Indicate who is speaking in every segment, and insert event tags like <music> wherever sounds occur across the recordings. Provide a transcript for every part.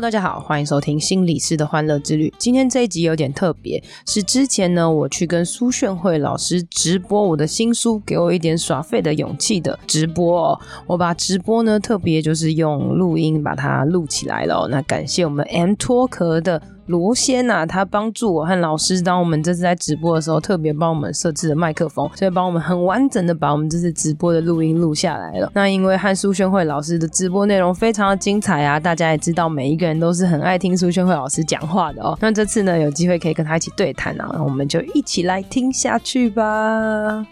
Speaker 1: 大家好，欢迎收听心理师的欢乐之旅。今天这一集有点特别，是之前呢，我去跟苏炫慧老师直播我的新书《给我一点耍废的勇气》的直播哦。我把直播呢特别就是用录音把它录起来了。那感谢我们 M 脱壳的。罗仙呐，他帮助我和老师，当我们这次在直播的时候，特别帮我们设置了麦克风，所以帮我们很完整的把我们这次直播的录音录下来了。那因为和苏绚慧老师的直播内容非常的精彩啊，大家也知道，每一个人都是很爱听苏绚慧老师讲话的哦。那这次呢，有机会可以跟他一起对谈啊，我们就一起来听下去吧。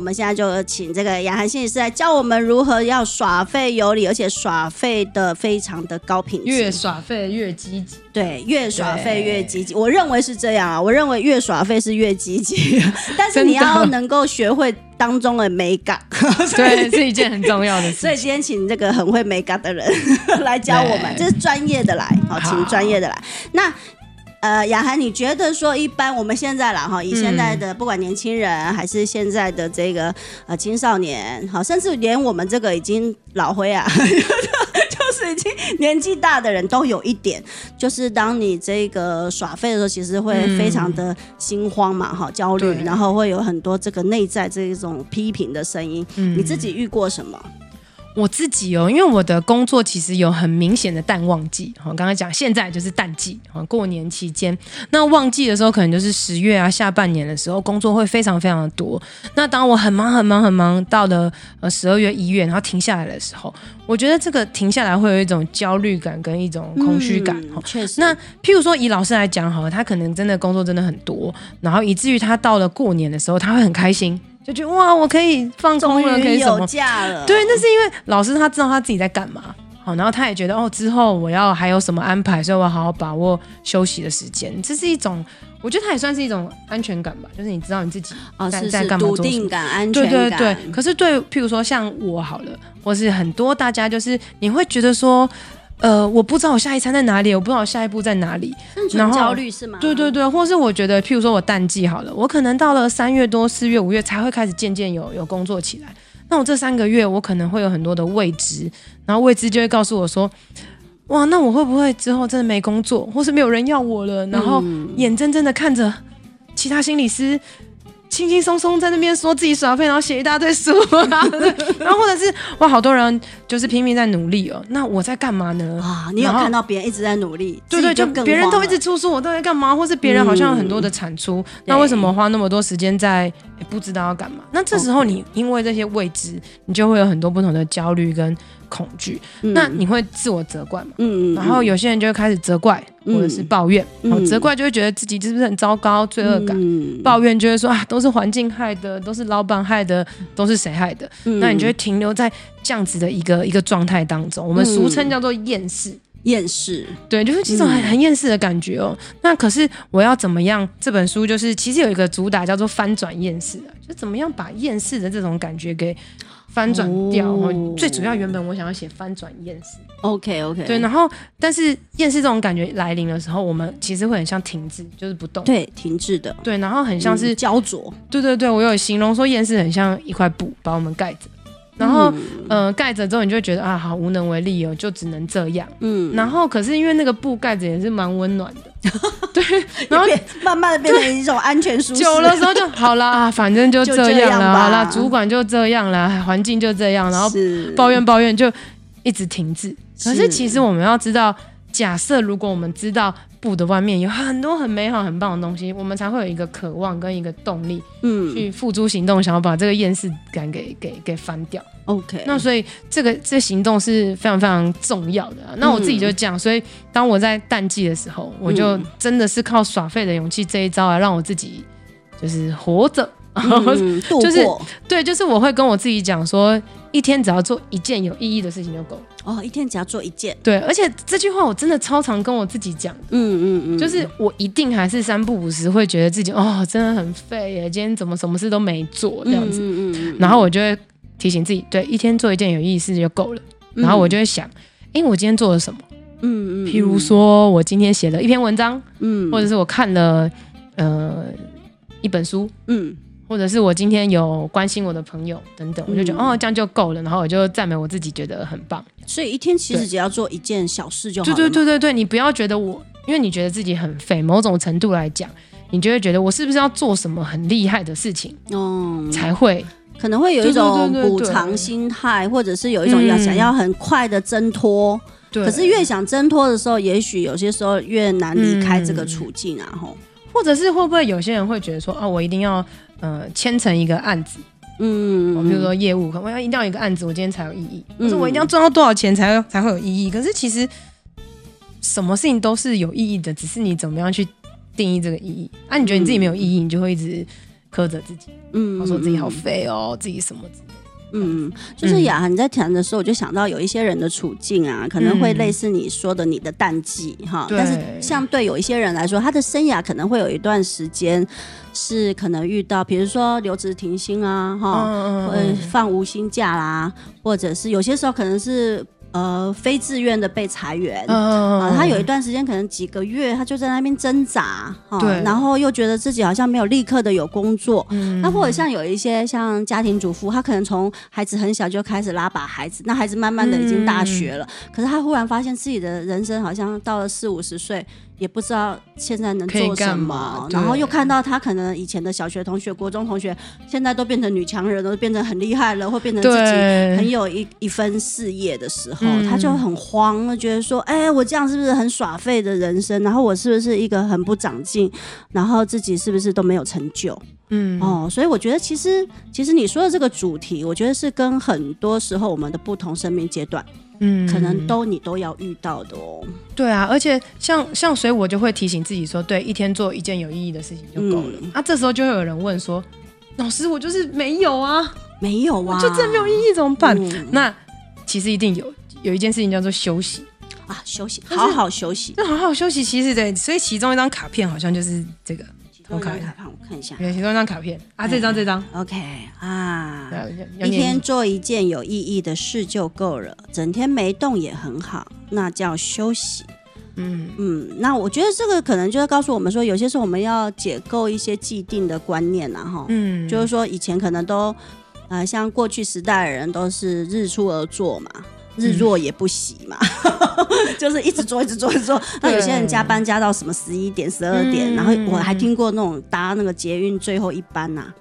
Speaker 2: 我们现在就请这个雅涵心理师来教我们如何要耍废有理，而且耍废的非常的高品质，
Speaker 3: 越耍废越积极。
Speaker 2: 对，越耍废越积极。我认为是这样啊，我认为越耍废是越积极，<laughs> 但是你要能够学会当中的美感，<laughs>
Speaker 3: 对，是一件很重要的事。
Speaker 2: 所以今天请这个很会美感的人 <laughs> 来教我们，这是专业的来，好，请专业的来。那。呃，雅涵，你觉得说一般我们现在啦哈，以现在的不管年轻人还是现在的这个呃青少年，好，甚至连我们这个已经老灰啊，<laughs> 就是已经年纪大的人都有一点，就是当你这个耍废的时候，其实会非常的心慌嘛，哈，焦虑，然后会有很多这个内在这一种批评的声音，嗯。你自己遇过什么？
Speaker 3: 我自己哦，因为我的工作其实有很明显的淡旺季。我刚刚讲，现在就是淡季，过年期间，那旺季的时候可能就是十月啊，下半年的时候，工作会非常非常的多。那当我很忙很忙很忙，到了呃十二月一月，然后停下来的时候，我觉得这个停下来会有一种焦虑感跟一种空虚感。
Speaker 2: 嗯，确实。
Speaker 3: 那譬如说以老师来讲，好了，他可能真的工作真的很多，然后以至于他到了过年的时候，他会很开心。就觉得哇，我可以放松了，可以什么？对，那是因为老师他知道他自己在干嘛，好，然后他也觉得哦，之后我要还有什么安排，所以我要好好把握休息的时间。这是一种，我觉得他也算是一种安全感吧，就是你知道你自己在在干嘛，
Speaker 2: 笃定感、安全感。
Speaker 3: 对对对。可是对，譬如说像我好了，或是很多大家，就是你会觉得说。呃，我不知道我下一餐在哪里，我不知道我下一步在哪里，
Speaker 2: 然后焦虑是吗？
Speaker 3: 对对对，或是我觉得，譬如说我淡季好了，我可能到了三月多、四月、五月才会开始渐渐有有工作起来。那我这三个月，我可能会有很多的未知，然后未知就会告诉我说，哇，那我会不会之后真的没工作，或是没有人要我了？然后眼睁睁的看着其他心理师。轻轻松松在那边说自己耍废，然后写一大堆书，<laughs> 然后或者是哇，好多人就是拼命在努力哦。那我在干嘛呢？
Speaker 2: 啊，你有看到别人一直在努力？
Speaker 3: 对对，就别人都一直出书，我都在干嘛？或是别人好像有很多的产出，嗯、那为什么花那么多时间在不知道要干嘛？那这时候你因为这些未知，你就会有很多不同的焦虑跟。恐惧，嗯、那你会自我责怪嘛？嗯嗯，然后有些人就会开始责怪，嗯、或者是抱怨。嗯、责怪就会觉得自己是不是很糟糕，罪恶感；嗯、抱怨就会说啊，都是环境害的，都是老板害的，都是谁害的？嗯、那你就会停留在这样子的一个一个状态当中。我们俗称叫做厌世，
Speaker 2: 厌世，
Speaker 3: 对，就是这种很很厌世的感觉哦。嗯、那可是我要怎么样？这本书就是其实有一个主打叫做翻转厌世，就怎么样把厌世的这种感觉给。翻转掉，哦、最主要原本我想要写翻转厌世。
Speaker 2: OK OK，
Speaker 3: 对，然后但是厌世这种感觉来临的时候，我们其实会很像停滞，就是不动。
Speaker 2: 对，停滞的。
Speaker 3: 对，然后很像是、嗯、
Speaker 2: 焦灼。
Speaker 3: 对对对，我有形容说厌世很像一块布把我们盖着，然后嗯、呃、盖着之后你就会觉得啊好无能为力哦，就只能这样。嗯。然后可是因为那个布盖着也是蛮温暖的。<laughs> 对，然后
Speaker 2: 慢慢的变成一种安全舒适。
Speaker 3: 久了之后就好了啊，<laughs> 反正就这样了，好啦，主管就这样了，环境就这样，然后抱怨抱怨就一直停滞。可是其实我们要知道，假设如果我们知道布的外面有很多很美好、很棒的东西，我们才会有一个渴望跟一个动力，嗯，去付诸行动，想要把这个厌世感给给给翻掉。
Speaker 2: OK，
Speaker 3: 那所以这个这个行动是非常非常重要的啊。那我自己就这样，所以当我在淡季的时候，我就真的是靠耍废的勇气这一招来让我自己就是活着，
Speaker 2: 嗯、<laughs>
Speaker 3: 就是对，就是我会跟我自己讲说，一天只要做一件有意义的事情就够了。
Speaker 2: 哦，一天只要做一件。
Speaker 3: 对，而且这句话我真的超常跟我自己讲。嗯嗯嗯，就是我一定还是三不五时会觉得自己哦，真的很废耶，今天怎么什么事都没做这样子。嗯嗯嗯，然后我就会。提醒自己，对，一天做一件有意义事就够了。然后我就会想，哎、嗯，我今天做了什么？嗯嗯。譬如说我今天写了一篇文章，嗯，或者是我看了呃一本书，嗯，或者是我今天有关心我的朋友等等，我就觉得、嗯、哦，这样就够了。然后我就赞美我自己，觉得很棒。
Speaker 2: 所以一天其实只要做一件小事就好了。
Speaker 3: 对对对对对，你不要觉得我，因为你觉得自己很废，某种程度来讲。你就会觉得我是不是要做什么很厉害的事情，嗯，才会
Speaker 2: 可能会有一种补偿心态，或者是有一种要想要很快的挣脱。对，可是越想挣脱的时候，也许有些时候越难离开这个处境啊。吼，
Speaker 3: 或者是会不会有些人会觉得说，哦，我一定要呃签成一个案子，嗯，比如说业务，我要一定要一个案子，我今天才有意义，或者我一定要赚到多少钱才才会有意义。可是其实什么事情都是有意义的，只是你怎么样去。定义这个意义啊？你觉得你自己没有意义，嗯、你就会一直苛责自己，嗯，我说自己好废哦，自己什么之类的。
Speaker 2: 嗯，就是雅涵你在谈的时候，我就想到有一些人的处境啊，可能会类似你说的你的淡季哈，嗯、但是相对有一些人来说，他的生涯可能会有一段时间是可能遇到，比如说留职停薪啊，哈，呃、嗯，放无薪假啦，或者是有些时候可能是。呃，非自愿的被裁员，啊、呃，他有一段时间可能几个月，他就在那边挣扎，呃、对，然后又觉得自己好像没有立刻的有工作，嗯，那或者像有一些像家庭主妇，他可能从孩子很小就开始拉把孩子，那孩子慢慢的已经大学了，嗯、可是他忽然发现自己的人生好像到了四五十岁。也不知道现在能做什么，然后又看到他可能以前的小学同学、国中同学，现在都变成女强人，都变成很厉害了，或变成自己很有一一分事业的时候，他就很慌，觉得说：“哎，我这样是不是很耍废的人生？然后我是不是一个很不长进？然后自己是不是都没有成就？”嗯，哦，所以我觉得其实其实你说的这个主题，我觉得是跟很多时候我们的不同生命阶段。嗯，可能都你都要遇到的哦。
Speaker 3: 对啊，而且像像所以，我就会提醒自己说，对，一天做一件有意义的事情就够了。那、嗯啊、这时候就会有人问说，老师，我就是没有啊，
Speaker 2: 没有啊，
Speaker 3: 就真没有意义怎么办？嗯、那其实一定有，有一件事情叫做休息
Speaker 2: 啊，休息，好好休息，
Speaker 3: 那好好休息，其实对，所以其中一张卡片好像就是这个。
Speaker 2: 我看一下，我看一下，
Speaker 3: 有其中一张卡片。啊，这张这张
Speaker 2: ，OK 啊，一天做一件有意义的事就够了，整天没动也很好，那叫休息。嗯。嗯，那我觉得这个可能就是告诉我们说，有些时候我们要解构一些既定的观念啊，哈，嗯，就是说以前可能都，呃，像过去时代的人都是日出而作嘛。日落也不洗嘛，<laughs> 就是一直做，一直做，一直做。那有些人加班加到什么十一点、十二点，然后我还听过那种搭那个捷运最后一班呐、啊。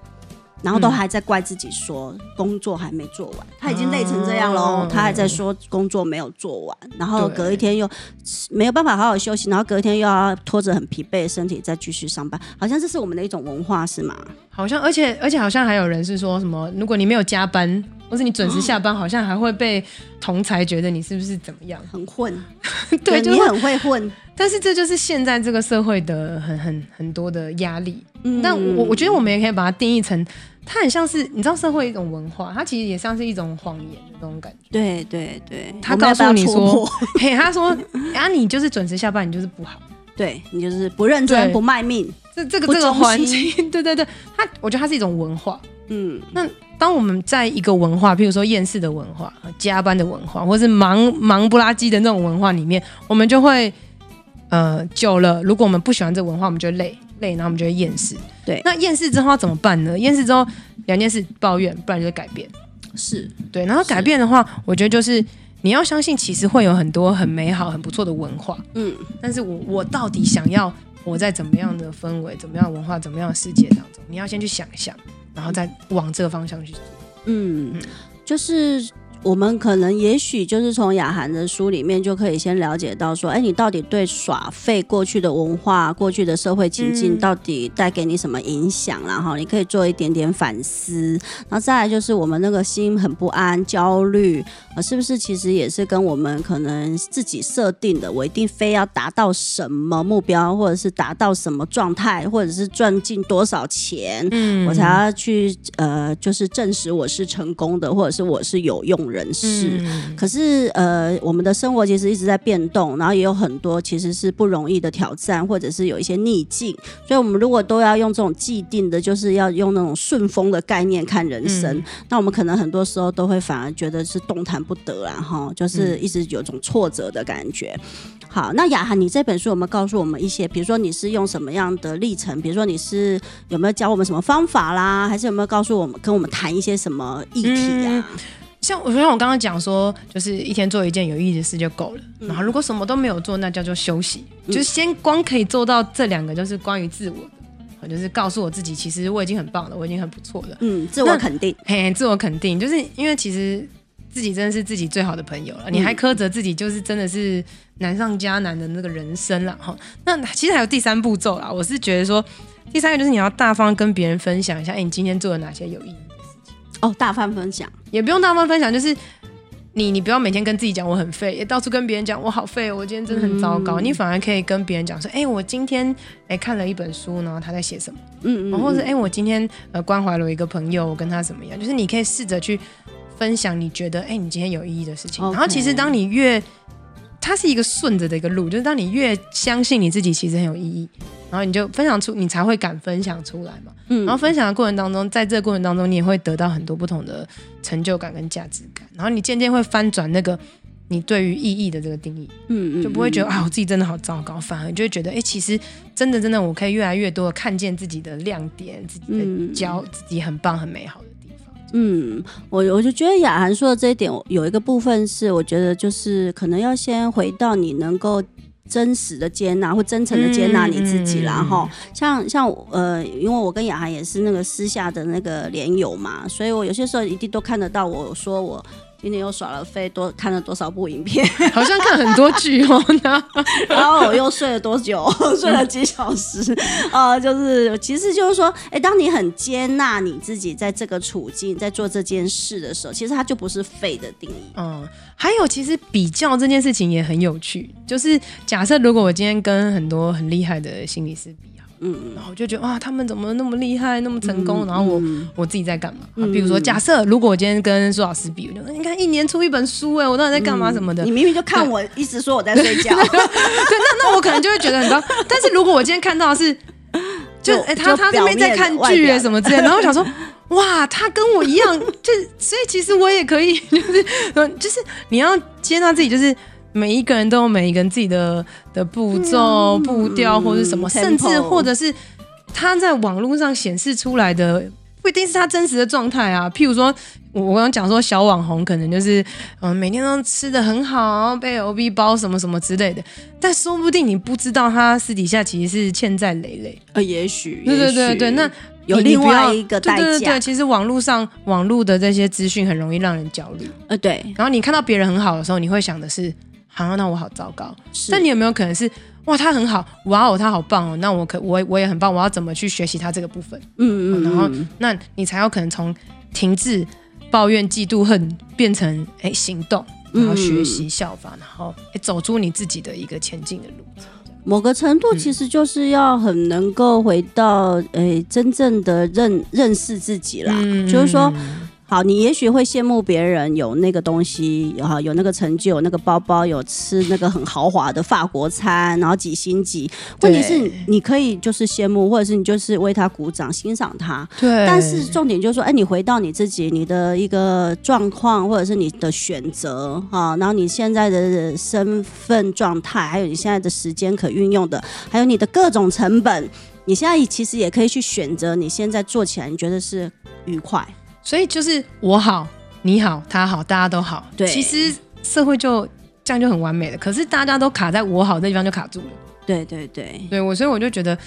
Speaker 2: 然后都还在怪自己说工作还没做完，他已经累成这样喽，他还在说工作没有做完，然后隔一天又没有办法好好休息，然后隔一天又要拖着很疲惫的身体再继续上班，好像这是我们的一种文化是吗？
Speaker 3: 好像，而且而且好像还有人是说什么，如果你没有加班，或是你准时下班，好像还会被同才觉得你是不是怎么样，
Speaker 2: 很混，<laughs> 对，你很会混。
Speaker 3: 但是这就是现在这个社会的很很很多的压力。嗯，但我我觉得我们也可以把它定义成。它很像是你知道社会一种文化，它其实也像是一种谎言的那种感觉。
Speaker 2: 对对对，
Speaker 3: 他告诉你说，<laughs> 嘿，他说 <laughs> 啊，你就是准时下班，你就是不好，
Speaker 2: 对你就是不认真、不卖命。
Speaker 3: 这这个这个环境，对对对，它我觉得它是一种文化。嗯，那当我们在一个文化，譬如说厌世的文化、加班的文化，或是忙忙不拉几的那种文化里面，我们就会呃久了，如果我们不喜欢这文化，我们就累。累，然后我们就会厌世。对，那厌世之后要怎么办呢？厌世之后，两件事：抱怨，不然就是改变。
Speaker 2: 是
Speaker 3: 对，然后改变的话，我觉得就是你要相信，其实会有很多很美好、很不错的文化。嗯，但是我我到底想要活在怎么样的氛围、怎么样的文化、怎么样的世界当中？你要先去想一想，然后再往这个方向去嗯
Speaker 2: 就是。我们可能也许就是从雅涵的书里面就可以先了解到说，哎，你到底对耍废过去的文化、过去的社会情境到底带给你什么影响？然后你可以做一点点反思。然后再来就是我们那个心很不安、焦虑，啊，是不是其实也是跟我们可能自己设定的，我一定非要达到什么目标，或者是达到什么状态，或者是赚进多少钱，嗯，我才要去呃，就是证实我是成功的，或者是我是有用的。种人士。
Speaker 3: 嗯、
Speaker 2: 可是呃，我们的生活其实一直在变动，然后也有很多其实是不容易的挑战，或者是有一些逆境。所以，我们如果都要用这种既定的，就是要用那种顺风的概念看人生，嗯、那我们可能很多时候都会反而觉得是动弹不得啊，哈，就是一直有种挫折的感觉。好，那雅涵，你这本书有没有告诉我们一些？比如说你是用什么样的历程？比如说你是有没有教我们什么方法啦？还是有没有告诉我们跟我们谈一些什么议题啊？
Speaker 3: 嗯、像我像我刚刚讲说，就是一天做一件有意义的事就够了。嗯、然后如果什么都没有做，那叫做休息。嗯、就先光可以做到这两个，就是关于自我的，就是告诉我自己，其实我已经很棒了，我已经很不错了。
Speaker 2: 嗯，自我肯定，
Speaker 3: 嘿，自我肯定，就是因为其实。自己真的是自己最好的朋友了，嗯、你还苛责自己，就是真的是难上加难的那个人生了哈。那其实还有第三步骤啦，我是觉得说，第三个就是你要大方跟别人分享一下，哎、欸，你今天做了哪些有意义？
Speaker 2: 哦，大方分享
Speaker 3: 也不用大方分享，就是你你不要每天跟自己讲我很废，也到处跟别人讲我好废，我今天真的很糟糕。嗯、你反而可以跟别人讲说，哎、欸，我今天哎、欸、看了一本书，然后他在写什么？嗯，嗯嗯，或者哎、欸，我今天呃关怀了一个朋友，我跟他怎么样？就是你可以试着去。分享你觉得哎、欸，你今天有意义的事情。然后其实当你越，它是一个顺着的一个路，就是当你越相信你自己其实很有意义，然后你就分享出，你才会敢分享出来嘛。嗯。然后分享的过程当中，在这个过程当中，你也会得到很多不同的成就感跟价值感。然后你渐渐会翻转那个你对于意义的这个定义。嗯，嗯嗯。就不会觉得啊，我自己真的好糟糕，反而就会觉得哎、欸，其实真的真的，我可以越来越多的看见自己的亮点，自己的骄，自己很棒很美好的。
Speaker 2: 嗯，我我就觉得雅涵说的这一点，有一个部分是我觉得就是可能要先回到你能够真实的接纳或真诚的接纳你自己，然后、嗯嗯、像像呃，因为我跟雅涵也是那个私下的那个连友嘛，所以我有些时候一定都看得到我说我。今天又耍了废，多看了多少部影片？<laughs>
Speaker 3: 好像看很多剧哦。<laughs>
Speaker 2: 然后我又睡了多久？<laughs> 睡了几小时？呃，就是，其实就是说，哎，当你很接纳你自己在这个处境，在做这件事的时候，其实它就不是废的定义。
Speaker 3: 嗯，还有，其实比较这件事情也很有趣。就是假设如果我今天跟很多很厉害的心理师比。嗯，然后我就觉得哇，他们怎么那么厉害，那么成功？嗯、然后我、嗯、我自己在干嘛？嗯、比如说，假设如果我今天跟苏老师比，我就你看一年出一本书，哎，我到底在干嘛什么的？
Speaker 2: 你明明就看我，一直说我在睡觉。<laughs> 对，
Speaker 3: 那那我可能就会觉得很高。但是如果我今天看到的是，就哎，他他那边在看剧哎什么之类的，然后我想说，<laughs> 哇，他跟我一样，就所以其实我也可以，就是就是你要接纳自己，就是。每一个人都有每一个人自己的的步骤、嗯、步调或者什么，嗯、甚至或者是他在网络上显示出来的不一定是他真实的状态啊。譬如说，我我刚刚讲说小网红可能就是嗯每天都吃的很好，被 O B 包什么什么之类的，但说不定你不知道他私底下其实是欠债累累。
Speaker 2: 呃，也许，
Speaker 3: 对对对对，那
Speaker 2: 有另外一个代价。
Speaker 3: 对对对，其实网络上网络的这些资讯很容易让人焦虑。
Speaker 2: 呃，对。
Speaker 3: 然后你看到别人很好的时候，你会想的是。好，那我好糟糕。是但你有没有可能是哇，他很好，哇哦，他好棒哦，那我可我我也很棒，我要怎么去学习他这个部分？嗯嗯，然后那你才有可能从停滞、抱怨、嫉妒、恨变成哎行动，然后学习效法，然后哎走出你自己的一个前进的路。
Speaker 2: 某个程度其实就是要很能够回到哎真正的认认识自己啦，嗯、就是说。好，你也许会羡慕别人有那个东西，哈有那个成就，有那个包包，有吃那个很豪华的法国餐，然后几星级。问题是，你可以就是羡慕，或者是你就是为他鼓掌，欣赏他。
Speaker 3: 对。
Speaker 2: 但是重点就是说，哎，你回到你自己，你的一个状况，或者是你的选择啊，然后你现在的身份状态，还有你现在的时间可运用的，还有你的各种成本，你现在其实也可以去选择，你现在做起来你觉得是愉快。
Speaker 3: 所以就是我好，你好，他好，大家都好。对，其实社会就这样就很完美了。可是大家都卡在我好这地方就卡住了。
Speaker 2: 对对对，
Speaker 3: 对我所以我就觉得，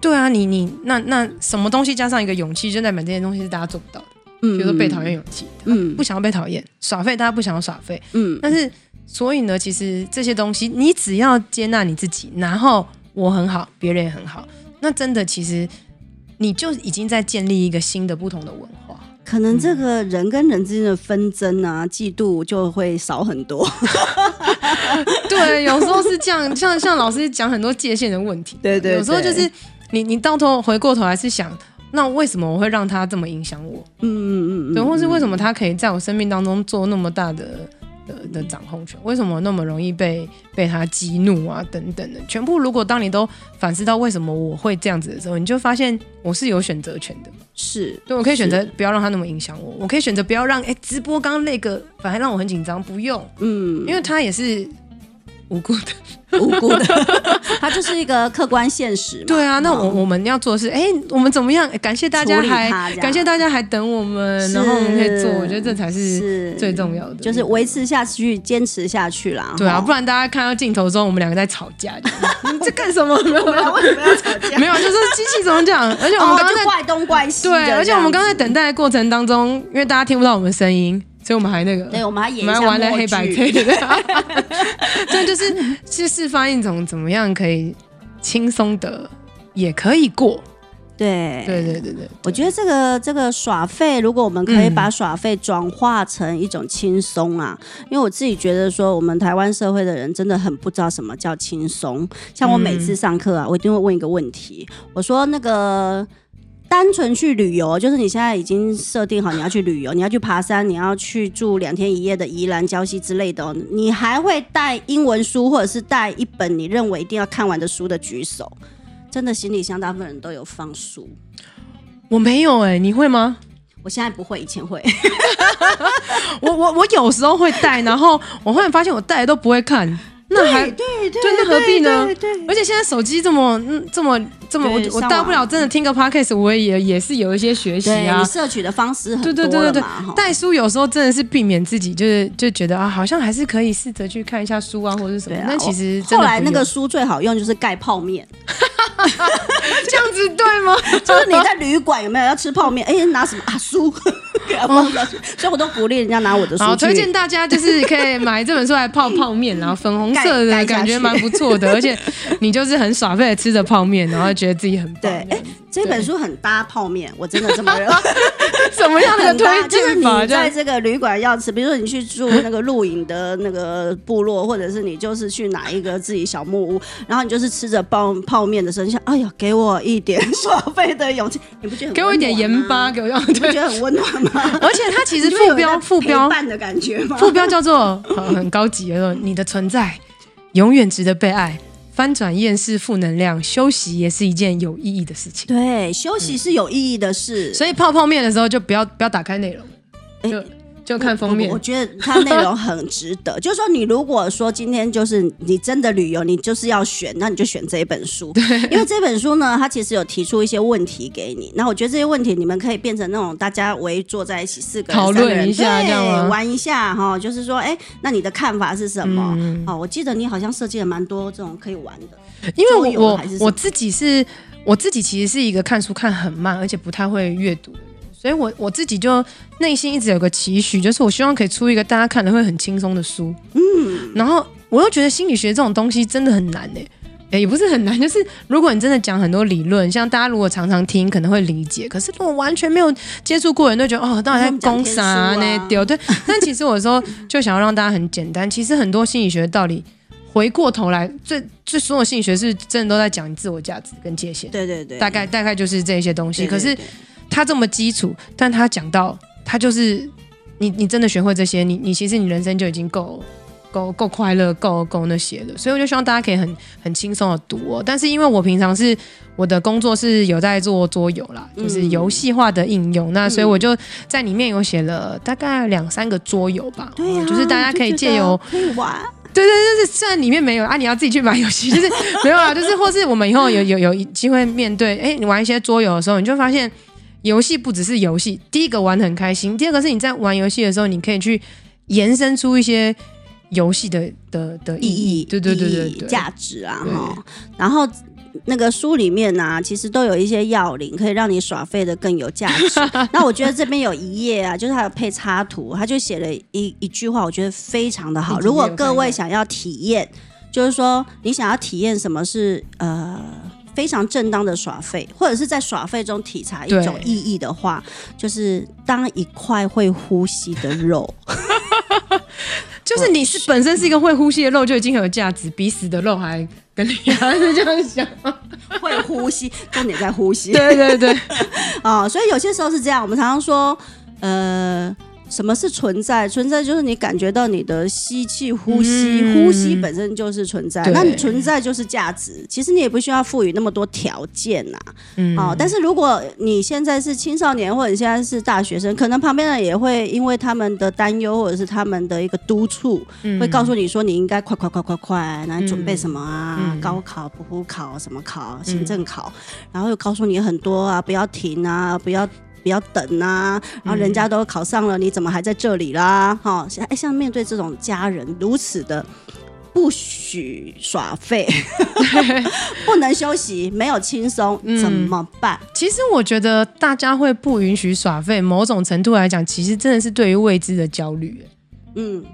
Speaker 3: 对啊，你你那那什么东西加上一个勇气，就代表这些东西是大家做不到的。嗯，比如说被讨厌勇气，嗯，不想要被讨厌，耍废大家不想要耍废，嗯。但是所以呢，其实这些东西你只要接纳你自己，然后我很好，别人也很好，那真的其实你就已经在建立一个新的不同的文化。
Speaker 2: 可能这个人跟人之间的纷争啊、嫉妒就会少很多。<laughs> <laughs>
Speaker 3: 对，有时候是这样，像像老师讲很多界限的问题。
Speaker 2: 对，对对，
Speaker 3: 有时候就是你你到头回过头来是想，那为什么我会让他这么影响我？
Speaker 2: 嗯嗯嗯，
Speaker 3: 对，或是为什么他可以在我生命当中做那么大的的的掌控权？为什么那么容易被被他激怒啊？等等的，全部如果当你都反思到为什么我会这样子的时候，你就发现我是有选择权的。
Speaker 2: 是，
Speaker 3: 对，我可以选择不要让他那么影响我，我可以选择不要让哎直播刚刚那个反而让我很紧张，不用，嗯，因为他也是。无辜的，
Speaker 2: 无辜的，<laughs> 它就是一个客观现实嘛。
Speaker 3: 对啊，那我我们要做的是，哎，我们怎么样？感谢大家还感谢大家还等我们，然后我们可以做，我觉得这才是最重要的，
Speaker 2: 就是维持下去，坚持下去啦。
Speaker 3: 对啊，不然大家看到镜头中我们两个在吵架，<laughs> 你在干什么？没有，为什么要吵架？没有，就是机器怎么讲？而且我们刚刚在
Speaker 2: 怪东怪西，
Speaker 3: 对，而且我们刚才等待的过程当中，因为大家听不到我们声音。所以我们还那个，
Speaker 2: 对，我们还演一下
Speaker 3: 玩了黑白配，对不对？<laughs> 对，就是去释放一种怎么样可以轻松的，也可以过。
Speaker 2: 对，
Speaker 3: 对，对，对，对。
Speaker 2: 我觉得这个这个耍费，如果我们可以把耍费转化成一种轻松啊，嗯、因为我自己觉得说，我们台湾社会的人真的很不知道什么叫轻松。像我每次上课啊，我一定会问一个问题，我说那个。单纯去旅游，就是你现在已经设定好你要去旅游，你要去爬山，你要去住两天一夜的宜兰、礁溪之类的，你还会带英文书或者是带一本你认为一定要看完的书的举手。真的，行李箱大部分人都有放书，
Speaker 3: 我没有哎、欸，你会吗？
Speaker 2: 我现在不会，以前会。<laughs>
Speaker 3: 我我我有时候会带，然后我忽然发现我带的都不会看。那还对对对，那何必呢？而且现在手机这么嗯这么这么，我我大不了真的听个 podcast，我也也是有一些学习啊。
Speaker 2: 你摄取的方式很多
Speaker 3: 对对对对对，带书有时候真的是避免自己就是就觉得啊，好像还是可以试着去看一下书啊，或者什么。那其实后
Speaker 2: 来那个书最好用就是盖泡面，<laughs>
Speaker 3: 这样子对吗？<laughs>
Speaker 2: 就是你在旅馆有没有要吃泡面？哎，拿什么啊书？<laughs> 哦、所以我都鼓励人家拿我的书。好，
Speaker 3: 推荐大家就是可以买这本书来泡泡面，然后粉红色的感觉蛮不错的，而且你就是很耍废的吃着泡面，然后觉得自己很棒。
Speaker 2: 对，哎，这本书很搭泡面，我真的这么认为。<laughs>
Speaker 3: 什么样的推荐？
Speaker 2: 就是你在这个旅馆要吃，比如说你去住那个露营的那个部落，或者是你就是去哪一个自己小木屋，然后你就是吃着泡泡面的时候，你想，哎呀，给我一点 <laughs> 耍废的勇气，你不觉得很？
Speaker 3: 给我一点盐巴，给我用，<laughs>
Speaker 2: 你不觉得很温暖吗？
Speaker 3: 而且它其实副标副标
Speaker 2: 的感觉吗？
Speaker 3: 副标叫做很高级的说，你的存在永远值得被爱。翻转厌世负能量，休息也是一件有意义的事情。
Speaker 2: 对，休息是有意义的事。
Speaker 3: 嗯、所以泡泡面的时候就不要不要打开内容。欸就看封面，
Speaker 2: 我，我觉得它内容很值得。<laughs> 就是说，你如果说今天就是你真的旅游，你就是要选，那你就选这一本书。对，因为这本书呢，它其实有提出一些问题给你。那我觉得这些问题你们可以变成那种大家围坐在一起，四个人、
Speaker 3: 讨论一下，
Speaker 2: 对，
Speaker 3: 这样
Speaker 2: 玩一下哈。就是说，哎、欸，那你的看法是什么？嗯、哦，我记得你好像设计了蛮多这种可以玩的。
Speaker 3: 因为我我自己是，我自己其实是一个看书看很慢，而且不太会阅读。所以我我自己就内心一直有个期许，就是我希望可以出一个大家看了会很轻松的书。嗯，然后我又觉得心理学这种东西真的很难哎、欸，也不是很难，就是如果你真的讲很多理论，像大家如果常常听，可能会理解。可是如果完全没有接触过人都觉得哦，到底在讲啥呢？对对。但其实我说就想要让大家很简单。其实很多心理学的道理，回过头来，最最所有心理学是真的都在讲你自我价值跟界限。
Speaker 2: 对对对，
Speaker 3: 大概大概就是这些东西。可是。他这么基础，但他讲到他就是你，你真的学会这些，你你其实你人生就已经够够够快乐，够够那些了。所以我就希望大家可以很很轻松的读哦。但是因为我平常是我的工作是有在做桌游啦，就是游戏化的应用，嗯、那所以我就在里面有写了大概两三个桌游吧。就是大家可以借由
Speaker 2: 玩。
Speaker 3: 对对对，虽然里面没有啊，你要自己去买游戏，<laughs> 就是没有啊，就是或是我们以后有有有机会面对，哎，你玩一些桌游的时候，你就发现。游戏不只是游戏，第一个玩得很开心，第二个是你在玩游戏的时候，你可以去延伸出一些游戏的的的意义，对对对对对，
Speaker 2: 价值啊哈。然后那个书里面呢、啊，其实都有一些要领，可以让你耍废的更有价值。<laughs> 那我觉得这边有一页啊，就是它有配插图，他就写了一一句话，我觉得非常的好。如果各位想要体验，就是说你想要体验什么是呃。非常正当的耍废，或者是在耍废中体察一种意义的话，就是当一块会呼吸的肉，<laughs>
Speaker 3: 就是你是本身是一个会呼吸的肉，就已经很有价值，比死的肉还更厉害，是这样想吗？
Speaker 2: 会会呼吸，重点在呼吸。
Speaker 3: 对对对，
Speaker 2: 啊、<laughs> 哦，所以有些时候是这样。我们常常说，呃。什么是存在？存在就是你感觉到你的吸气、呼吸，嗯、呼吸本身就是存在。那你存在就是价值。其实你也不需要赋予那么多条件呐。嗯。哦，但是如果你现在是青少年，或者现在是大学生，可能旁边人也会因为他们的担忧，或者是他们的一个督促，嗯、会告诉你说你应该快快快快快来准备什么啊？嗯、高考、普普考、什么考、行政考，嗯、然后又告诉你很多啊，不要停啊，不要。不要等啊！然后人家都考上了，嗯、你怎么还在这里啦？哈，哎，像面对这种家人如此的不许耍废，<laughs> 不能休息，没有轻松，怎么办？
Speaker 3: 嗯、<laughs> 其实我觉得大家会不允许耍废，某种程度来讲，其实真的是对于未知的焦虑。嗯。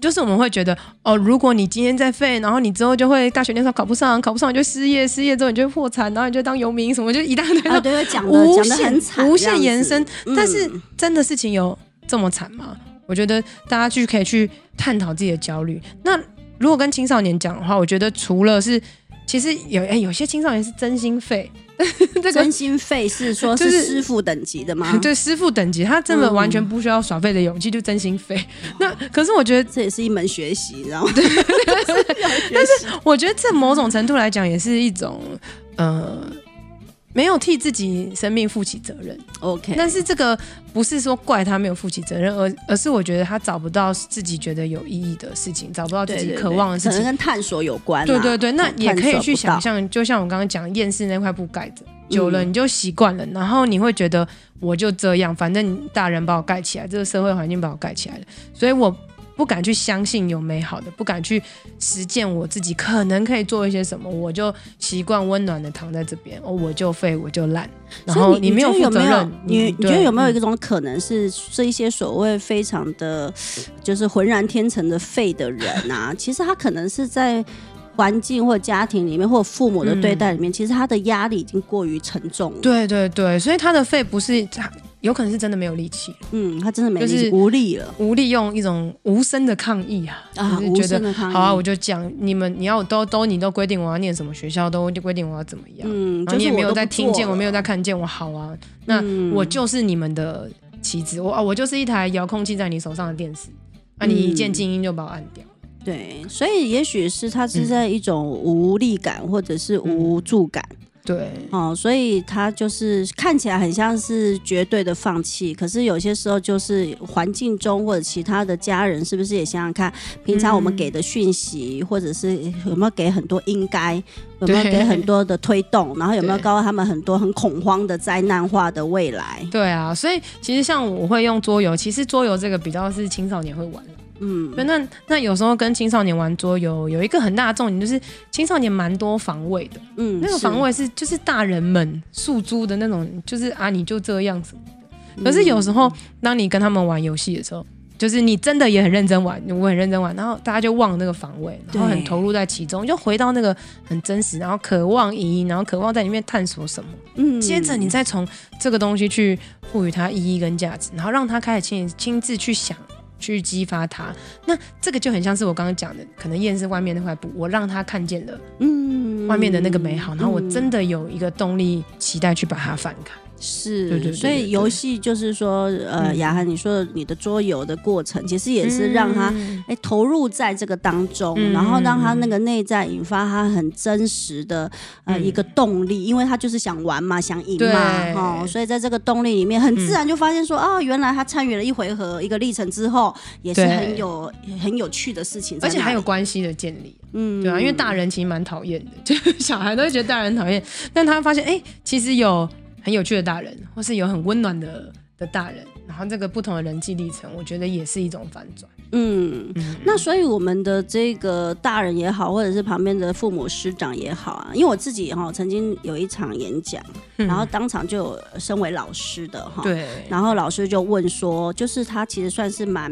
Speaker 3: 就是我们会觉得哦，如果你今天在废，然后你之后就会大学那时候考不上，考不上你就失业，失业之后你就会破产，然后你就当游民什么，就一大堆的，
Speaker 2: 对，讲的讲的很惨，
Speaker 3: 无限延伸。但是真的事情有这么惨吗？我觉得大家去可以去探讨自己的焦虑。那如果跟青少年讲的话，我觉得除了是，其实有哎，有些青少年是真心废。<laughs>
Speaker 2: 这个真心费是说是师傅等级的吗？<laughs>
Speaker 3: 对，师傅等级，他真的完全不需要耍废的勇气，就真心费。那可是我觉得
Speaker 2: 这也是一门学习，然后
Speaker 3: 对，<laughs> 但是我觉得这某种程度来讲也是一种呃。没有替自己生命负起责任
Speaker 2: ，OK。
Speaker 3: 但是这个不是说怪他没有负起责任，而而是我觉得他找不到自己觉得有意义的事情，找不到自己渴望的事情，
Speaker 2: 可能跟探索有关啊。
Speaker 3: 对对对，那也可以去想象，就像我刚刚讲厌世那块布盖着，久了你就习惯了，嗯，然后你会觉得我就这样，反正大人把我盖起来，这个社会环境把我盖起来了，所以我。不敢去相信有美好的，不敢去实践我自己可能可以做一些什么，我就习惯温暖的躺在这边，哦，我就废，我就烂。然后你没有负责任，
Speaker 2: 你你觉得有没有一种可能是这一些所谓非常的，就是浑然天成的废的人啊？<laughs> 其实他可能是在环境或家庭里面，或父母的对待里面，其实他的压力已经过于沉重了。
Speaker 3: 对对对，所以他的肺不是他。有可能是真的没有力气，
Speaker 2: 嗯，他真的没力气，就是无力了，
Speaker 3: 无力用一种无声的抗议啊，啊，就是觉得好啊，我就讲你们，你要都都你都规定我要念什么学校，都规定我要怎么样，嗯，就是、你也没有在听见，我没有在看见，我好啊，那我就是你们的棋子，我啊，我就是一台遥控器在你手上的电视，那、你一键静音就把我按掉，
Speaker 2: 对，所以也许是他是在一种无力感或者是无助感。嗯
Speaker 3: 对，
Speaker 2: 哦，所以他就是看起来很像是绝对的放弃，可是有些时候就是环境中或者其他的家人，是不是也想想看，平常我们给的讯息，嗯、或者是有没有给很多应该，有没有给很多的推动，然后有没有告诉他们很多很恐慌的灾难化的未来？
Speaker 3: 对啊，所以其实像我会用桌游，其实桌游这个比较是青少年会玩。嗯，那那有时候跟青少年玩桌游有一个很大的重点，就是青少年蛮多防卫的。嗯，那个防卫是就是大人们诉诸的那种，就是啊你就这样什么的。可是有时候当你跟他们玩游戏的时候，就是你真的也很认真玩，我很认真玩，然后大家就忘了那个防卫，然后很投入在其中，就回到那个很真实，然后渴望意义，然后渴望在里面探索什么。嗯，接着你再从这个东西去赋予它意义跟价值，然后让他开始亲亲自去想。去激发他，那这个就很像是我刚刚讲的，可能厌世外面那块布，我让他看见了，嗯，外面的那个美好，然后我真的有一个动力，期待去把它翻开。
Speaker 2: 是，对对对对，所以游戏就是说，呃，雅涵，你说的你的桌游的过程，其实也是让他哎、嗯、投入在这个当中，嗯、然后让他那个内在引发他很真实的呃一个动力，因为他就是想玩嘛，想赢嘛，哈、哦，所以在这个动力里面，很自然就发现说，哦，原来他参与了一回合一个历程之后，也是很有很有趣的事情，
Speaker 3: 而且还有关系的建立，嗯，对啊，因为大人其实蛮讨厌的，<laughs> 就是小孩都会觉得大人讨厌，但他发现，哎，其实有。很有趣的大人，或是有很温暖的的大人，然后这个不同的人际历程，我觉得也是一种反转。
Speaker 2: 嗯，嗯，那所以我们的这个大人也好，或者是旁边的父母师长也好啊，因为我自己哈曾经有一场演讲，嗯、然后当场就有身为老师的哈，对，然后老师就问说，就是他其实算是蛮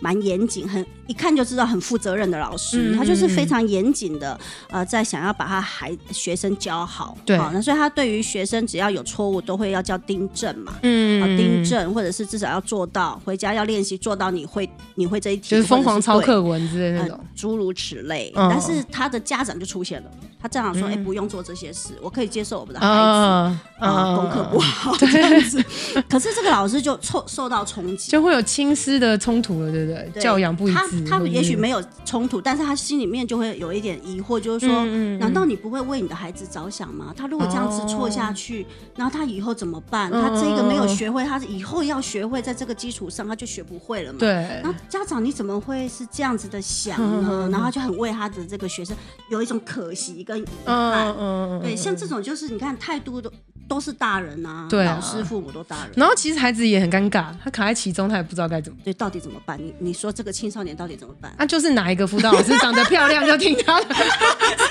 Speaker 2: 蛮严谨，很一看就知道很负责任的老师，嗯、他就是非常严谨的呃，在想要把他孩学生教好，对，那所以他对于学生只要有错误都会要叫订正嘛，嗯，订正或者是至少要做到回家要练习做到你会你会这一题。
Speaker 3: 就是疯狂抄课文之类的那种。
Speaker 2: 诸如此类。
Speaker 3: 嗯、
Speaker 2: 但是他的家长就出现了，他家长说：“哎、嗯欸，不用做这些事，我可以接受我们的孩子啊、
Speaker 3: 嗯嗯、
Speaker 2: 功课不好这样子。”可是这个老师就受受到冲击，
Speaker 3: 就会有亲师的冲突了，对不对？对教养不一致。
Speaker 2: 他他也许没有冲突，但是他心里面就会有一点疑惑，就是说：嗯嗯、难道你不会为你的孩子着想吗？他如果这样子错下去，哦、然后他以后怎么办？他这个没有学会，他以后要学会，在这个基础上他就学不会了嘛。
Speaker 3: 对。
Speaker 2: 然后家长你怎么会是这样子的想呢？嗯、然后就很为他的这个学生有一种可惜跟遗憾。嗯、对，像这种就是你看态度都都是大人啊，对啊，老师父母都大人。
Speaker 3: 然后其实孩子也很尴尬，他卡在其中，他也不知道该怎么。
Speaker 2: 对，到底怎么办？你你说这个青少年到底怎么办？
Speaker 3: 那、啊、就是哪一个辅导老师长得漂亮就听他的，<laughs>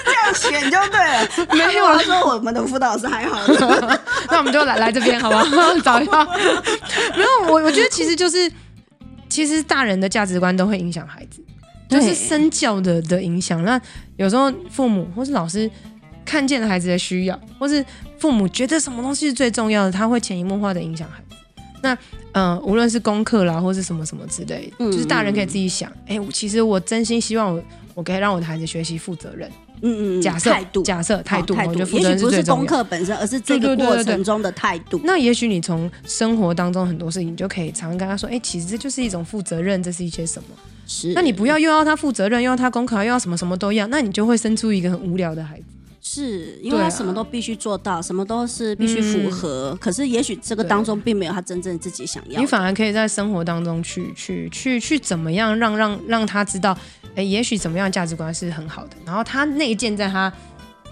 Speaker 2: 这样选就对了。<laughs> 没有，他说我们的辅导老师还好。<laughs>
Speaker 3: 那我们就来来这边好不好？找一下。没有，我我觉得其实就是。其实大人的价值观都会影响孩子，就是身教的的影响。那有时候父母或是老师看见了孩子的需要，或是父母觉得什么东西是最重要的，他会潜移默化的影响孩子。那嗯、呃，无论是功课啦，或是什么什么之类就是大人可以自己想，哎，其实我真心希望我我可以让我的孩子学习负责任。嗯嗯，假设态度，假设态度，我觉得负责任是最重要。
Speaker 2: 不是功课本身，而是这个过程中的态度。
Speaker 3: 那也许你从生活当中很多事情，你就可以常常跟他说：“哎、欸，其实这就是一种负责任，这是一些什么？”是。那你不要又要他负责任，又要他功课，又要什么什么都要，那你就会生出一个很无聊的孩子。
Speaker 2: 是因为他什么都必须做到，啊、什么都是必须符合。嗯、可是也许这个当中并没有他真正自己想要。
Speaker 3: 你反而可以在生活当中去去去去怎么样让让让他知道，哎，也许怎么样价值观是很好的。然后他内建在他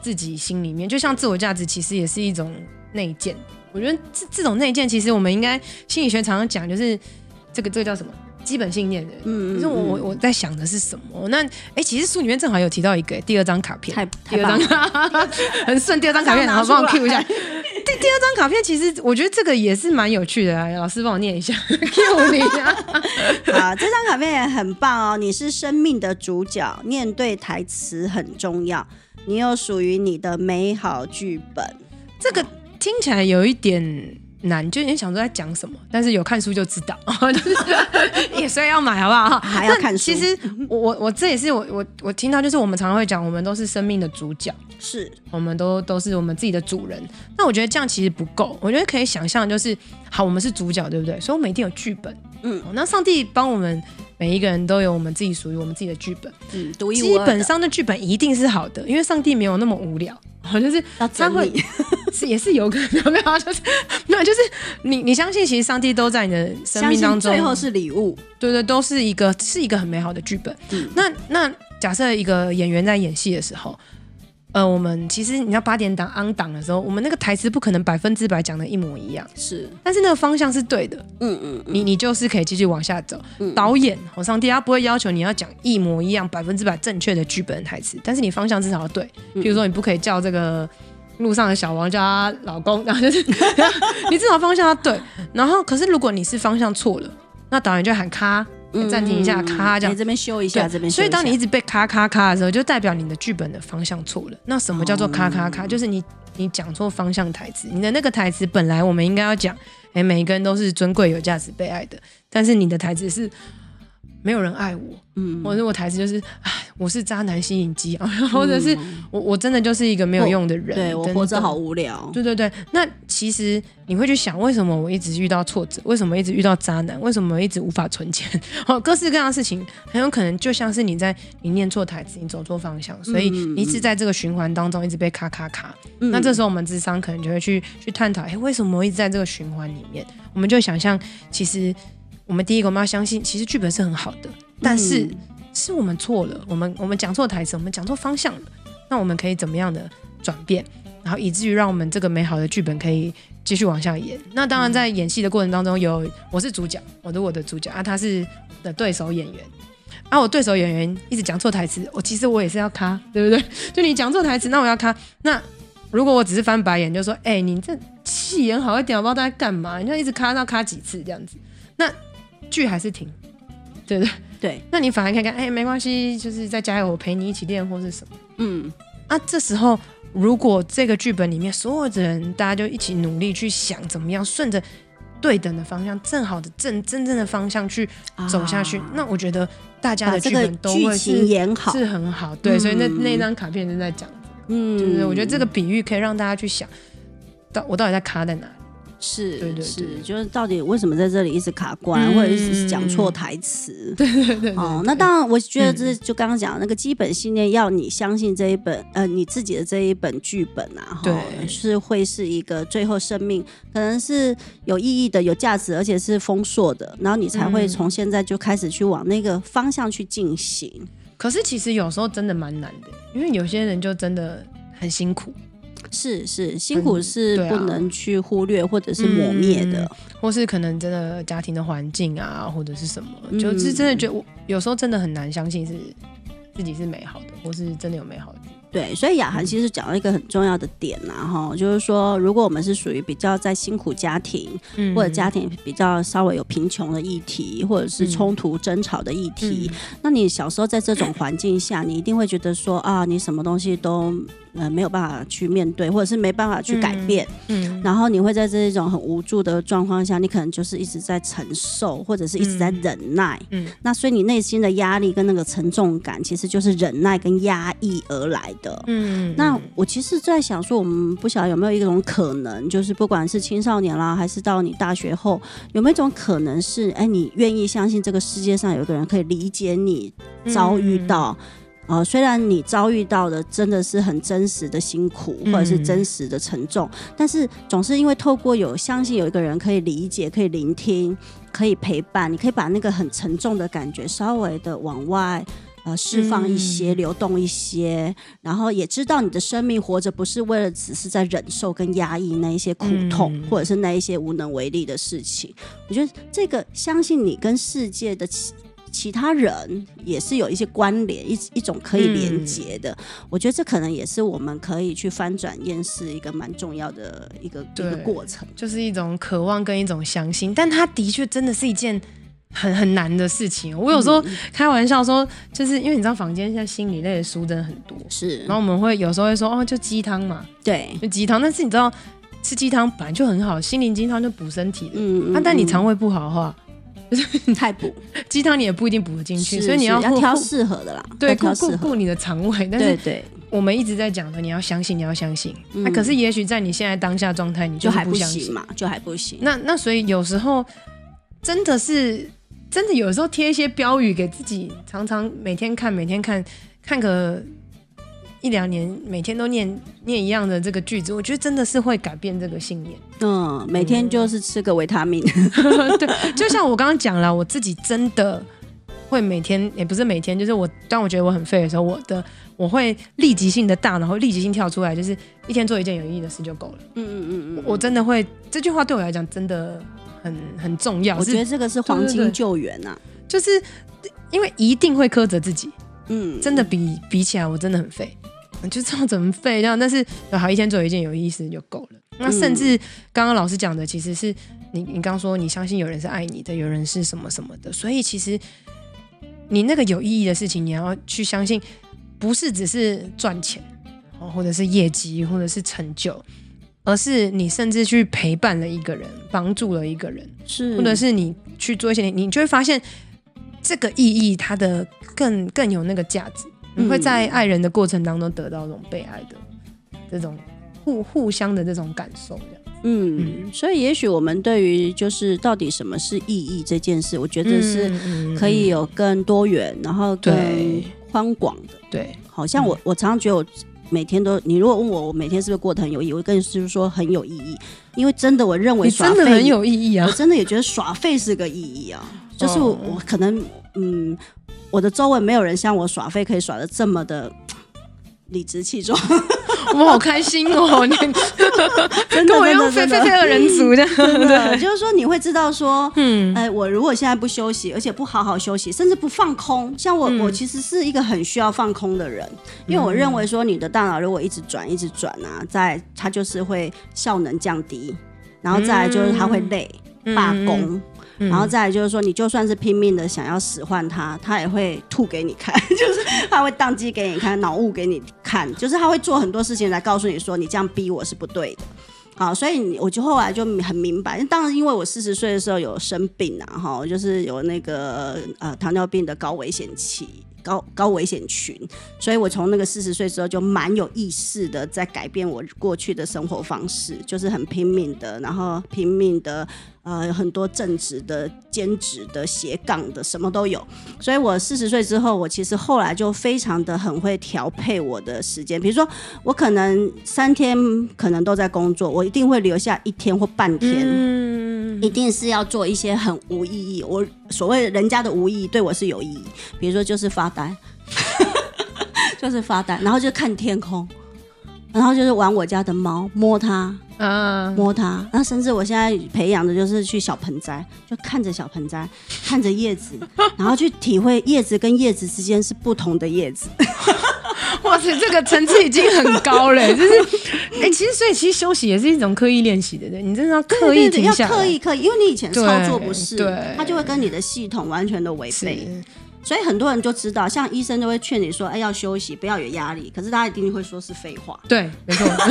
Speaker 3: 自己心里面，就像自我价值其实也是一种内建。我觉得这这种内建，其实我们应该心理学常常讲，就是这个这个叫什么？基本信念的，嗯，可是我我我在想的是什么？那哎，其实书里面正好有提到一个第二张卡片，
Speaker 2: 太
Speaker 3: 第二张 <laughs> 很顺，第二张卡片，<laughs> 然后帮我 Q 一下。<laughs> 第第二张卡片，其实我觉得这个也是蛮有趣的啊，老师帮我念一下，Q 你啊。
Speaker 2: 好，这张卡片也很棒哦。你是生命的主角，念对台词很重要。你有属于你的美好剧本。
Speaker 3: 这个听起来有一点。难，就你想说在讲什么，但是有看书就知道，<laughs> 就是也所以要买好不好？<laughs>
Speaker 2: 还要看书。
Speaker 3: 其实我我我这也是我我我听到，就是我们常常会讲，我们都是生命的主角，
Speaker 2: 是
Speaker 3: 我们都都是我们自己的主人。那我觉得这样其实不够，我觉得可以想象，就是好，我们是主角，对不对？所以我们一定有剧本。嗯，那上帝帮我们每一个人都有我们自己属于我们自己的剧本。嗯，独一无二。基本上的剧本一定是好的，因为上帝没有那么无聊。<laughs> 好像是他会 <laughs> 是也是有可能没有，就是没有，就是你你相信，其实上帝都在你的生命当中，
Speaker 2: 最后是礼物，
Speaker 3: 对对，都是一个是一个很美好的剧本。嗯，那那假设一个演员在演戏的时候。呃，我们其实你要八点档 on 档的时候，我们那个台词不可能百分之百讲的一模一样，
Speaker 2: 是，
Speaker 3: 但是那个方向是对的，嗯嗯，你你就是可以继续往下走。嗯、导演，我上帝他不会要求你要讲一模一样百分之百正确的剧本台词，但是你方向至少要对。比如说，你不可以叫这个路上的小王叫他老公，然后就是 <laughs> <laughs> 你至少方向要对。然后，可是如果你是方向错了，那导演就喊卡。暂停一下，咔，这样
Speaker 2: 这边修一下，这边。
Speaker 3: 所以当你一直被咔咔咔的时候，就代表你的剧本的方向错了。那什么叫做咔咔咔？就是你你讲错方向台词。你的那个台词本来我们应该要讲，哎，每一个人都是尊贵、有价值、被爱的。但是你的台词是没有人爱我，嗯，或者我台词就是，哎，我是渣男吸引机啊，<laughs> 或者是我我真的就是一个没有用的人，
Speaker 2: 对，我活着好无聊。
Speaker 3: 对对对，那其实你会去想，为什么我一直遇到挫折？为什么一直遇到渣男？为什么一直无法存钱？好，<laughs> 各式各样的事情，很有可能就像是你在你念错台词，你走错方向，所以你一直在这个循环当中一直被卡卡卡。那这时候我们智商可能就会去去探讨，哎，为什么我一直在这个循环里面？我们就想象，其实。我们第一个，我们要相信，其实剧本是很好的，但是是我们错了，我们我们讲错台词，我们讲错方向了。那我们可以怎么样的转变，然后以至于让我们这个美好的剧本可以继续往下演？那当然，在演戏的过程当中，有我是主角，我的我的主角啊，他是的对手演员啊，我对手演员一直讲错台词，我其实我也是要卡，对不对？<laughs> 就你讲错台词，那我要卡。那如果我只是翻白眼，就说，哎，你这戏演好一点，我不知道在干嘛？你就一直卡到卡几次这样子，那。剧还是停，对不对？
Speaker 2: 对，
Speaker 3: 那你反而看看，哎，没关系，就是在加油，我陪你一起练，或是什么。
Speaker 2: 嗯，
Speaker 3: 啊，这时候如果这个剧本里面所有的人，大家就一起努力去想怎么样顺着对等的方向，正好的正真正的方向去走下去。啊、那我觉得大家的剧本都会是
Speaker 2: 演好，
Speaker 3: 是很好。对，嗯、所以那那张卡片就在讲，嗯，就是我觉得这个比喻可以让大家去想，到我到底在卡在哪里。
Speaker 2: 是，对对是，就是到底为什么在这里一直卡关，嗯、或者是讲错台词？
Speaker 3: 对对对，对。
Speaker 2: 哦，那当然，我觉得这就刚刚讲的那个基本信念，要你相信这一本呃你自己的这一本剧本啊，对，是会是一个最后生命可能是有意义的、有价值，而且是丰硕的，然后你才会从现在就开始去往那个方向去进行。
Speaker 3: 可是其实有时候真的蛮难的，因为有些人就真的很辛苦。
Speaker 2: 是是，辛苦是不能去忽略或者是磨灭的，嗯嗯，
Speaker 3: 或是可能真的家庭的环境啊，或者是什么，嗯、就是真的觉得我有时候真的很难相信是自己是美好的，或是真的有美好的。
Speaker 2: 对，所以雅涵其实讲了一个很重要的点呐，哈、嗯，就是说，如果我们是属于比较在辛苦家庭，嗯、或者家庭比较稍微有贫穷的议题，或者是冲突争吵的议题，嗯、那你小时候在这种环境下，你一定会觉得说啊，你什么东西都。呃，没有办法去面对，或者是没办法去改变，嗯，嗯，然后你会在这一种很无助的状况下，你可能就是一直在承受，或者是一直在忍耐，嗯，嗯，那所以你内心的压力跟那个沉重感，其实就是忍耐跟压抑而来的，嗯，嗯，那我其实在想说，我们不晓得有没有一种可能，就是不管是青少年啦，还是到你大学后，有没有一种可能是，哎，你愿意相信这个世界上有一个人可以理解你遭遇到。嗯呃，虽然你遭遇到的真的是很真实的辛苦，或者是真实的沉重，嗯、但是总是因为透过有相信有一个人可以理解、可以聆听、可以陪伴，你可以把那个很沉重的感觉稍微的往外呃释放一些、嗯、流动一些，然后也知道你的生命活着不是为了只是在忍受跟压抑那一些苦痛，嗯、或者是那一些无能为力的事情。我觉得这个相信你跟世界的。其他人也是有一些关联，一一种可以连接的。嗯、我觉得这可能也是我们可以去翻转厌世一个蛮重要的一个一个过程，
Speaker 3: 就是一种渴望跟一种相信。但它的确真的是一件很很难的事情。我有时候开玩笑说，就是因为你知道房间现在心理类的书真的很多，是。然后我们会有时候会说，哦，就鸡汤嘛，
Speaker 2: 对，
Speaker 3: 就鸡汤。但是你知道吃鸡汤本来就很好，心灵鸡汤就补身体的。嗯嗯。啊、但你肠胃不好的话。<laughs>
Speaker 2: 太补 <laughs>
Speaker 3: 鸡汤你也不一定补得进去，所以你要，
Speaker 2: 要挑适合的啦。
Speaker 3: 对，顾顾顾你的肠胃。但是对我们一直在讲的，你要相信，你要相信。那、嗯啊、可是也许在你现在当下状态，你就还不相信
Speaker 2: 嘛，就还不行。
Speaker 3: 那那所以有时候真的是真的，有时候贴一些标语给自己，常常每天看，每天看看个。一两年，每天都念念一样的这个句子，我觉得真的是会改变这个信念。
Speaker 2: 嗯，每天就是吃个维他命。<laughs>
Speaker 3: 对，就像我刚刚讲了，我自己真的会每天，也不是每天，就是我当我觉得我很废的时候，我的我会立即性的大脑会立即性跳出来，就是一天做一件有意义的事就够了。嗯嗯嗯嗯，我真的会这句话对我来讲真的很很重要。
Speaker 2: 我觉得这个是黄金救援呐、啊，
Speaker 3: 就是因为一定会苛责自己。嗯，真的比比起来，我真的很废。就这样怎么废这样？但是好一天做一件有意思就够了。那甚至刚刚老师讲的，其实是你你刚说你相信有人是爱你的，有人是什么什么的。所以其实你那个有意义的事情，你要去相信，不是只是赚钱，或者是业绩，或者是成就，而是你甚至去陪伴了一个人，帮助了一个人，是，或者是你去做一些，你就会发现这个意义它的更更有那个价值。你会在爱人的过程当中得到这种被爱的这种互互相的这种感受，这样。
Speaker 2: 嗯，嗯，所以也许我们对于就是到底什么是意义这件事，我觉得是可以有更多元，然后更宽广的。对，好像我我常常觉得我每天都，你如果问我我每天是不是过得很有意义，我跟你是说很有意义，因为真的我认为耍
Speaker 3: 真的很有意义啊，
Speaker 2: 我真的也觉得耍废是个意义啊，就是我，我可能嗯。我的周围没有人像我耍废可以耍的这么的理直气壮，<laughs>
Speaker 3: 我好开心哦！你。<laughs> 真的跟我用废废废二人组这样，<laughs>
Speaker 2: 对，就是说你会知道说，嗯，哎，我如果现在不休息，而且不好好休息，甚至不放空，像我，嗯、我其实是一个很需要放空的人，因为我认为说，你的大脑如果一直转，一直转啊，在它就是会效能降低，然后再来就是它会累，罢工。嗯然后再来就是说，你就算是拼命的想要使唤他，他也会吐给你看，<laughs> 就是他会当机给你看，脑雾给你看，就是他会做很多事情来告诉你说，你这样逼我是不对的。好，所以我就后来就很明白，当然因为我四十岁的时候有生病啊，哈，就是有那个呃糖尿病的高危险期。高高危险群，所以我从那个四十岁之后就蛮有意识的在改变我过去的生活方式，就是很拼命的，然后拼命的，呃，很多正职的、兼职的、斜杠的，什么都有。所以我四十岁之后，我其实后来就非常的很会调配我的时间，比如说我可能三天可能都在工作，我一定会留下一天或半天。嗯一定是要做一些很无意义，我所谓人家的无意义，对我是有意义。比如说，就是发呆，<laughs> 就是发呆，然后就看天空，然后就是玩我家的猫，摸它，嗯，摸它。然后甚至我现在培养的就是去小盆栽，就看着小盆栽，看着叶子，<laughs> 然后去体会叶子跟叶子之间是不同的叶子。<laughs>
Speaker 3: 哇塞，这个层次已经很高了，<laughs> 就是，哎、欸，其实所以其实休息也是一种刻意练习的，对，你真的要刻意停下来，
Speaker 2: 要刻意刻意，因为你以前操作不是，对，它就会跟你的系统完全的违背，所以很多人就知道，像医生都会劝你说，哎，要休息，不要有压力，可是大家一定会说是废话，
Speaker 3: 对，没错，<laughs>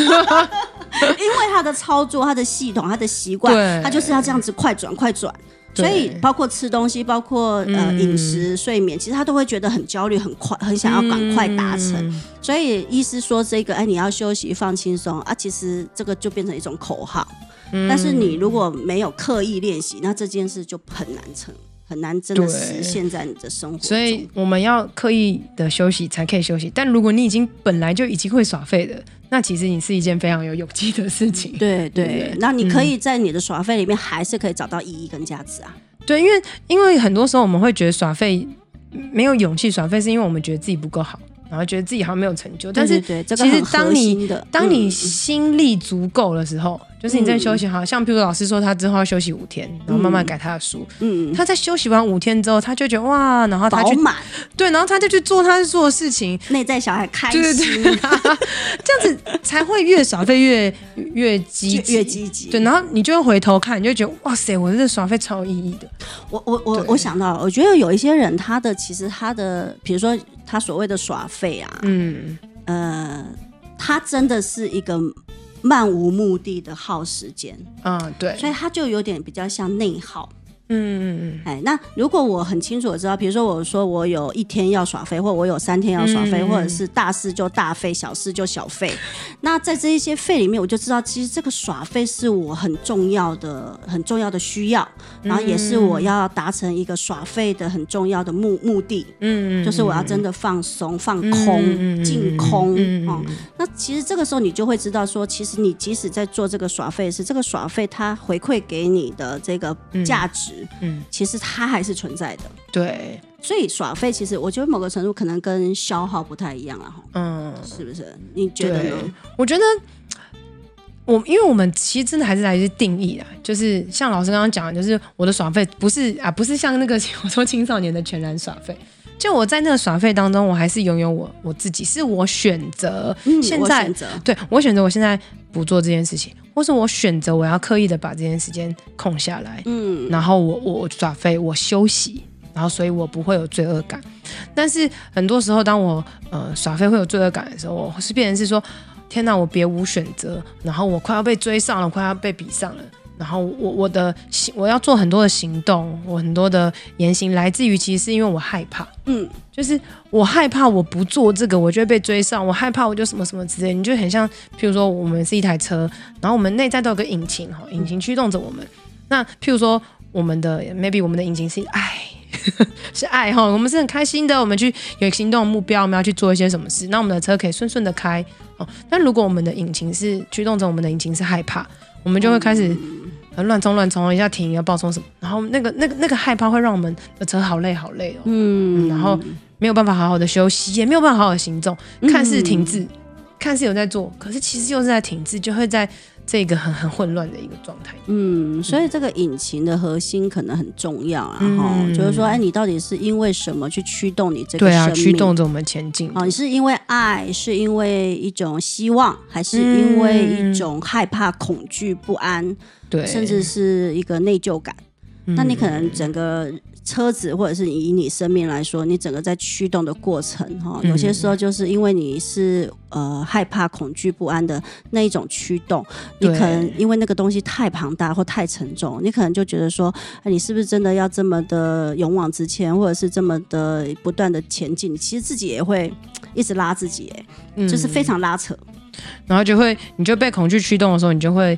Speaker 2: 因为他的操作、他的系统、他的习惯，他就是要这样子快转快转。所以，包括吃东西，包括呃饮食、睡眠，其实他都会觉得很焦虑、很快、很想要赶快达成。嗯、所以，医师说这个，哎，你要休息、放轻松啊，其实这个就变成一种口号。嗯、但是，你如果没有刻意练习，那这件事就很难成。很难真的实现在你的生活，
Speaker 3: 所以我们要刻意的休息才可以休息。但如果你已经本来就已经会耍废的，那其实你是一件非常有勇气的事情。
Speaker 2: 对对，对，那你可以在你的耍废里面还是可以找到意义跟价值啊。
Speaker 3: 对，因为因为很多时候我们会觉得耍废没有勇气耍废，是因为我们觉得自己不够好。然后觉得自己好像没有成就，但是其实当你当你心力足够的时候，就是你在休息，好像譬如老师说他之后要休息五天，然后慢慢改他的书。嗯，他在休息完五天之后，他就觉得哇，然后他去对，然后他就去做他做的事情，
Speaker 2: 内在小孩开心，<laughs>
Speaker 3: 这样子才会越耍费越越积极，
Speaker 2: 越积极。
Speaker 3: 对，然后你就会回头看，你就觉得哇塞，我这耍费超有意义的。
Speaker 2: 我我我我想到了，我觉得有一些人，他的其实他的，比如说。他所谓的耍废啊，嗯，呃，他真的是一个漫无目的的耗时间，
Speaker 3: 嗯，对，
Speaker 2: 所以他就有点比较像内耗。嗯嗯嗯，哎，那如果我很清楚的知道，比如说我说我有一天要耍飞，或我有三天要耍飞，嗯、或者是大事就大费，小事就小费，那在这一些费里面，我就知道其实这个耍费是我很重要的、很重要的需要，然后也是我要达成一个耍费的很重要的目目的。嗯，就是我要真的放松、放空、净空。哦，那其实这个时候你就会知道说，其实你即使在做这个耍费时，这个耍费它回馈给你的这个价值。嗯，其实它还是存在的。
Speaker 3: 对，
Speaker 2: 所以耍废其实我觉得某个程度可能跟消耗不太一样了哈。嗯，是不是？你觉得呢？
Speaker 3: 我觉得我因为我们其实真的还是来自定义啊，就是像老师刚刚讲的，就是我的耍费不是啊，不是像那个 <laughs> 我说青少年的全然耍废。就我在那个耍废当中，我还是拥有我我自己，是我选择。现在，嗯、我对我选择，我现在不做这件事情，或是我选择我要刻意的把这件时间空下来，嗯，然后我我耍废，我休息，然后所以我不会有罪恶感。但是很多时候，当我呃耍废会有罪恶感的时候，我是变成是说，天哪，我别无选择，然后我快要被追上了，快要被比上了。然后我我的行我要做很多的行动，我很多的言行来自于其实是因为我害怕，嗯，就是我害怕我不做这个，我就会被追上，我害怕我就什么什么之类，你就很像，譬如说我们是一台车，然后我们内在都有个引擎哈，引擎驱动着我们。那譬如说我们的 maybe 我们的引擎是爱，<laughs> 是爱哈，我们是很开心的，我们去有行动的目标，我们要去做一些什么事，那我们的车可以顺顺的开哦。但如果我们的引擎是驱动着我们的引擎是害怕，我们就会开始。乱冲乱冲，一下停，要爆冲什么？然后那个那个那个害怕会让我们的车好累好累哦。嗯，然后没有办法好好的休息，也没有办法好好的行动，看似停滞，嗯、看似有在做，可是其实又是在停滞，就会在这个很很混乱的一个状态。
Speaker 2: 嗯，所以这个引擎的核心可能很重要，啊，哈、嗯、就是说，哎，你到底是因为什么去驱动你这个？对啊，
Speaker 3: 驱动着我们前进。
Speaker 2: 哦，你是因为爱，是因为一种希望，还是因为一种害怕、恐惧、不安？对，甚至是一个内疚感，嗯、那你可能整个车子或者是以你生命来说，你整个在驱动的过程哈，有些时候就是因为你是呃害怕、恐惧、不安的那一种驱动，你可能因为那个东西太庞大或太沉重，你可能就觉得说，哎你是不是真的要这么的勇往直前，或者是这么的不断的前进？其实自己也会一直拉自己，哎，就是非常拉扯，
Speaker 3: 然后就会你就被恐惧驱动的时候，你就会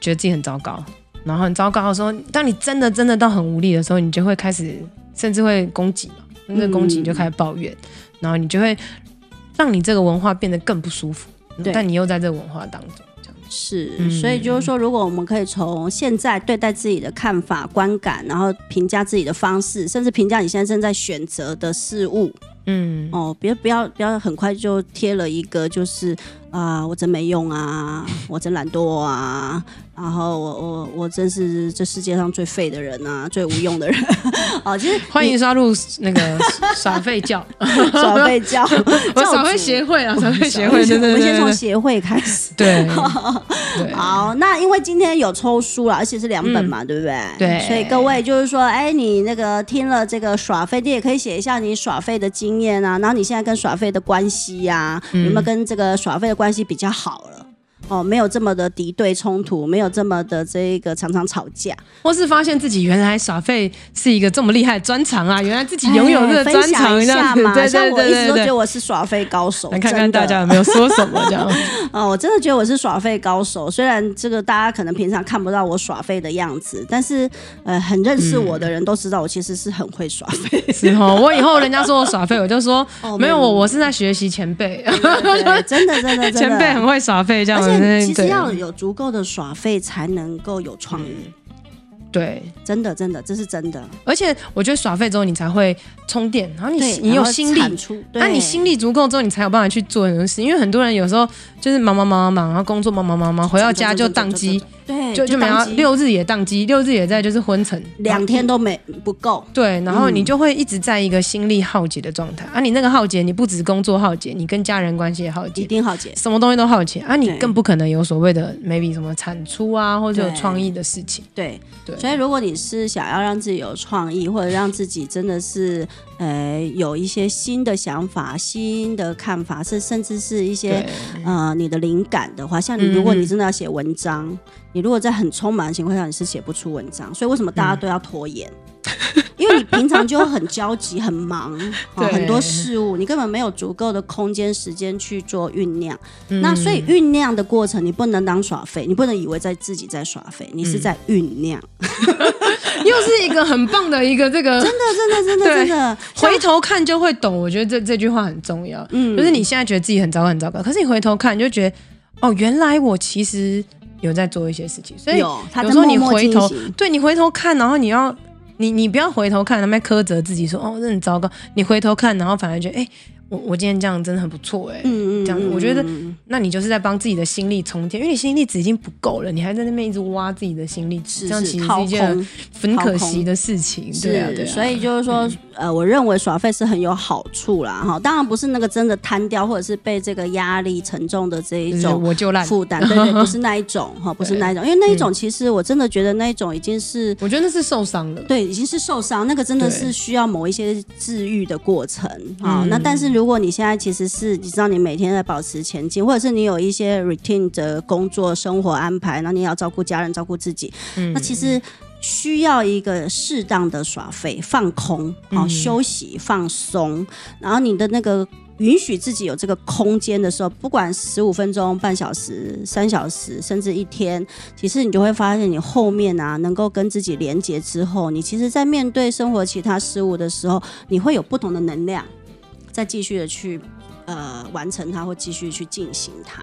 Speaker 3: 觉得自己很糟糕。然后很糟糕的时候，当你真的真的到很无力的时候，你就会开始，甚至会攻击嘛。那个攻击你就开始抱怨，嗯、然后你就会让你这个文化变得更不舒服。对但你又在这个文化当中，这样
Speaker 2: 是。嗯、所以就是说，如果我们可以从现在对待自己的看法、观感，然后评价自己的方式，甚至评价你现在正在选择的事物，嗯，哦，别不要不要很快就贴了一个就是啊、呃，我真没用啊，<laughs> 我真懒惰啊。然后我我我真是这世界上最废的人啊，最无用的人。<laughs> 哦，其实
Speaker 3: 欢迎刷入那个 <laughs> 耍废教，
Speaker 2: 耍废教，
Speaker 3: 我耍废协会啊，耍废协会，
Speaker 2: 我们先从协会开始。
Speaker 3: 对，
Speaker 2: 好，那因为今天有抽书了，而且是两本嘛，对不对？
Speaker 3: 对，
Speaker 2: 所以各位就是说，哎，你那个听了这个耍废，你也可以写一下你耍废的经验啊，然后你现在跟耍废的关系呀，有没有跟这个耍废的关系比较好了？哦，没有这么的敌对冲突，没有这么的这个常常吵架，
Speaker 3: 或是发现自己原来耍废是一个这么厉害的专长啊！原来自己拥有这个专长，这样子，对对对对，像我一直
Speaker 2: 都觉得我是耍废高手。
Speaker 3: 来看看大家有没有说什么这样？<laughs>
Speaker 2: 哦，我真的觉得我是耍废高手。虽然这个大家可能平常看不到我耍废的样子，但是呃，很认识我的人都知道我其实是很会耍废。<laughs>
Speaker 3: 是哦，我以后人家说我耍废，我就说 <laughs> 没有我，我是在学习前辈。
Speaker 2: 真的真的真的，
Speaker 3: 前辈很会耍废这样子。
Speaker 2: 其实要有足够的耍费，才能够有创意。
Speaker 3: 对，
Speaker 2: 真的真的，这是真的。
Speaker 3: 而且我觉得耍废之后，你才会充电，然后你你有心力，那你心力足够之后，你才有办法去做很多事。因为很多人有时候就是忙忙忙忙忙，然后工作忙忙忙忙，回到家就宕机。对，就就没有六日也宕机，六日也在就是昏沉，
Speaker 2: 两天都没不够。
Speaker 3: 对，然后你就会一直在一个心力耗竭的状态啊！你那个耗竭，你不止工作耗竭，你跟家人关系也耗竭，
Speaker 2: 一定耗竭，
Speaker 3: 什么东西都耗竭啊！你更不可能有所谓的 maybe 什么产出啊，或者有创意的事情。
Speaker 2: 对对，所以如果你是想要让自己有创意，或者让自己真的是呃有一些新的想法、新的看法，是甚至是一些呃你的灵感的话，像你如果你真的要写文章。你如果在很匆忙的情况下，你是写不出文章，所以为什么大家都要拖延？你平常就很焦急、很忙，<laughs> 对很多事物，你根本没有足够的空间、时间去做酝酿。嗯、那所以酝酿的过程，你不能当耍废，你不能以为在自己在耍废，你是在酝酿。嗯、<laughs>
Speaker 3: 又是一个很棒的一个这个，<laughs>
Speaker 2: 真的，真的，真的，真的，
Speaker 3: 回头看就会懂。我觉得这这句话很重要。嗯，就是你现在觉得自己很糟糕、很糟糕，可是你回头看，你就觉得哦，原来我其实。有在做一些事情，所以有时候你回头，对你回头看，然后你要你你不要回头看，他们苛责自己说哦，这很糟糕。你回头看，然后反而觉得哎。我我今天这样真的很不错哎、欸，嗯嗯，这样我觉得，那你就是在帮自己的心力充电，因为你心力值已经不够了，你还在那边一直挖自己的心力值，这样其实是一件很可惜的事情，是对啊，对啊。
Speaker 2: 所以就是说，嗯、呃，我认为耍废是很有好处啦，哈，当然不是那个真的瘫掉，或者是被这个压力沉重的这一种我就烂。负担，<laughs> 对，对对，不是那一种哈，不是那一种，因为那一种其实我真的觉得那一种已经是，
Speaker 3: 我觉得那是受伤了，
Speaker 2: 对，已经是受伤，那个真的是需要某一些治愈的过程啊，那但是。如果你现在其实是你知道你每天在保持前进，或者是你有一些 routine 的工作生活安排，然后你要照顾家人、照顾自己，嗯、那其实需要一个适当的耍废、放空、好、嗯、休息、放松，然后你的那个允许自己有这个空间的时候，不管十五分钟、半小时、三小时，甚至一天，其实你就会发现，你后面啊能够跟自己连接之后，你其实在面对生活其他事物的时候，你会有不同的能量。再继续的去呃完成它，或继续去进行它。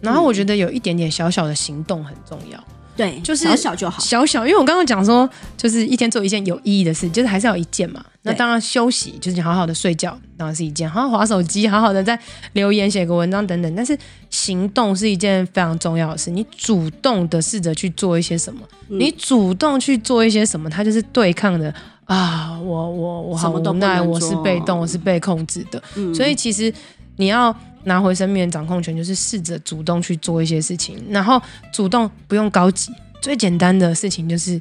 Speaker 3: 然后我觉得有一点点小小的行动很重要，
Speaker 2: 对，
Speaker 3: 就是
Speaker 2: 小小就好，
Speaker 3: 小小。因为我刚刚讲说，就是一天做一件有意义的事，就是还是要有一件嘛。那当然休息就是你好好的睡觉，当然是一件；好好滑手机，好好的在留言、写个文章等等。但是行动是一件非常重要的事，你主动的试着去做一些什么，嗯、你主动去做一些什么，它就是对抗的。啊，我我我好无奈，我是被动，我是被控制的。嗯、所以其实你要拿回生命的掌控权，就是试着主动去做一些事情，然后主动不用高级，最简单的事情就是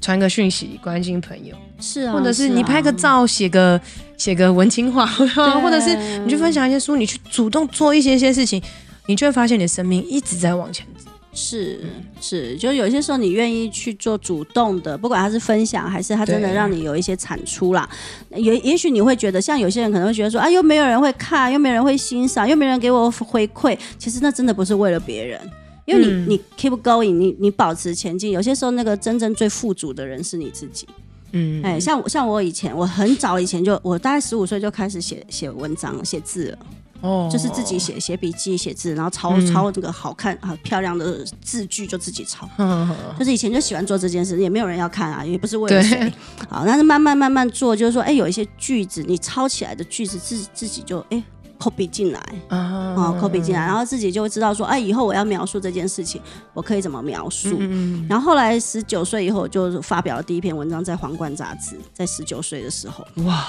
Speaker 3: 传个讯息关心朋友，
Speaker 2: 是啊，
Speaker 3: 或者是
Speaker 2: 啊
Speaker 3: 你拍个照，写个写个文青话，<laughs> 或者是你去分享一些书，你去主动做一些些事情，你就会发现你的生命一直在往前走。
Speaker 2: 是是，就有些时候你愿意去做主动的，不管他是分享还是他真的让你有一些产出啦。也也许你会觉得，像有些人可能会觉得说，啊，又没有人会看，又没有人会欣赏，又没有人给我回馈。其实那真的不是为了别人，因为你、嗯、你 keep going，你你保持前进。有些时候那个真正最富足的人是你自己。嗯，哎，像我像我以前，我很早以前就，我大概十五岁就开始写写文章、写字了。哦，就是自己写写笔记、写字，然后抄、嗯、抄这个好看、啊漂亮的字句，就自己抄。嗯、就是以前就喜欢做这件事，也没有人要看啊，也不是为了谁。好，但是慢慢慢慢做，就是说，哎，有一些句子你抄起来的句子，自自己就哎 copy 进来啊，copy 进来，然后自己就会知道说，哎，以后我要描述这件事情，我可以怎么描述。嗯、然后后来十九岁以后，就发表了第一篇文章在《皇冠》杂志，在十九岁的时候。哇，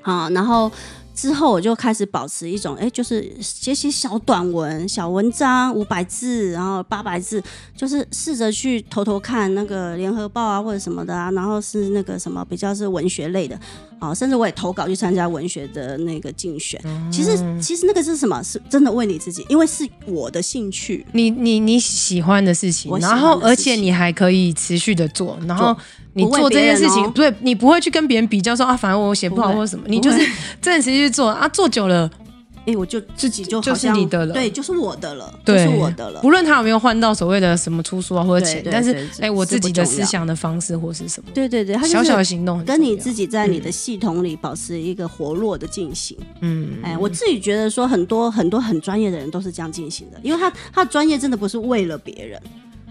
Speaker 2: 好，然后。之后我就开始保持一种，哎，就是写写小短文、小文章，五百字，然后八百字，就是试着去偷偷看那个联合报啊或者什么的啊，然后是那个什么比较是文学类的，啊，甚至我也投稿去参加文学的那个竞选。嗯、其实其实那个是什么？是真的为你自己，因为是我的兴趣，
Speaker 3: 你你你喜欢的事情，
Speaker 2: 事情
Speaker 3: 然后而且你还可以持续的做，然后。你做这件事情，对、哦、你不会去跟别人比较说啊，反正我写不好或者什么，你就是 <laughs> 真的持续去做啊，做久了，<laughs>
Speaker 2: 哎，我就自己就
Speaker 3: 就是你的了，
Speaker 2: 对，就是我的了，
Speaker 3: 对，
Speaker 2: 就是我的了。
Speaker 3: 不论他有没有换到所谓的什么出书啊或者钱，但是哎，我自己的思想的方式或是什么，
Speaker 2: 对对对，
Speaker 3: 小小的行动
Speaker 2: 跟你自己在你的系统里保持一个活络的进行。嗯，哎，我自己觉得说很多很多很专业的人都是这样进行的，因为他他专业真的不是为了别人。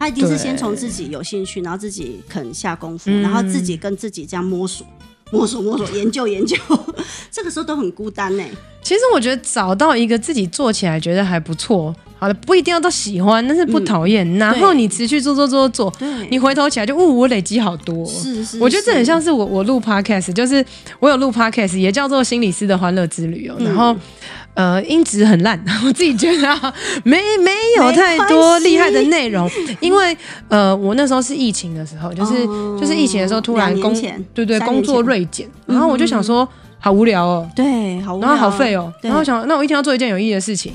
Speaker 2: 他一定是先从自己有兴趣，然后自己肯下功夫，然后自己跟自己这样摸索、摸索、摸索、<laughs> 研究、研究。<laughs> 这个时候都很孤单呢。
Speaker 3: 其实我觉得找到一个自己做起来觉得还不错，好了不一定要都喜欢，但是不讨厌，嗯、然后你持续做做做做，对你回头起来就，哦，我累积好多。是是，我觉得这很像是我我录 podcast，就是我有录 podcast，也叫做心理师的欢乐之旅哦，嗯、然后。呃，音质很烂，<laughs> 我自己觉得没没有太多厉害的内容，因为呃，我那时候是疫情的时候，就是、哦、就是疫情的时候，突然工对对工作锐减，然后我就想说，好无聊哦，
Speaker 2: 对，好无聊，
Speaker 3: 然后好废哦，然后想，那我一天要做一件有意义的事情，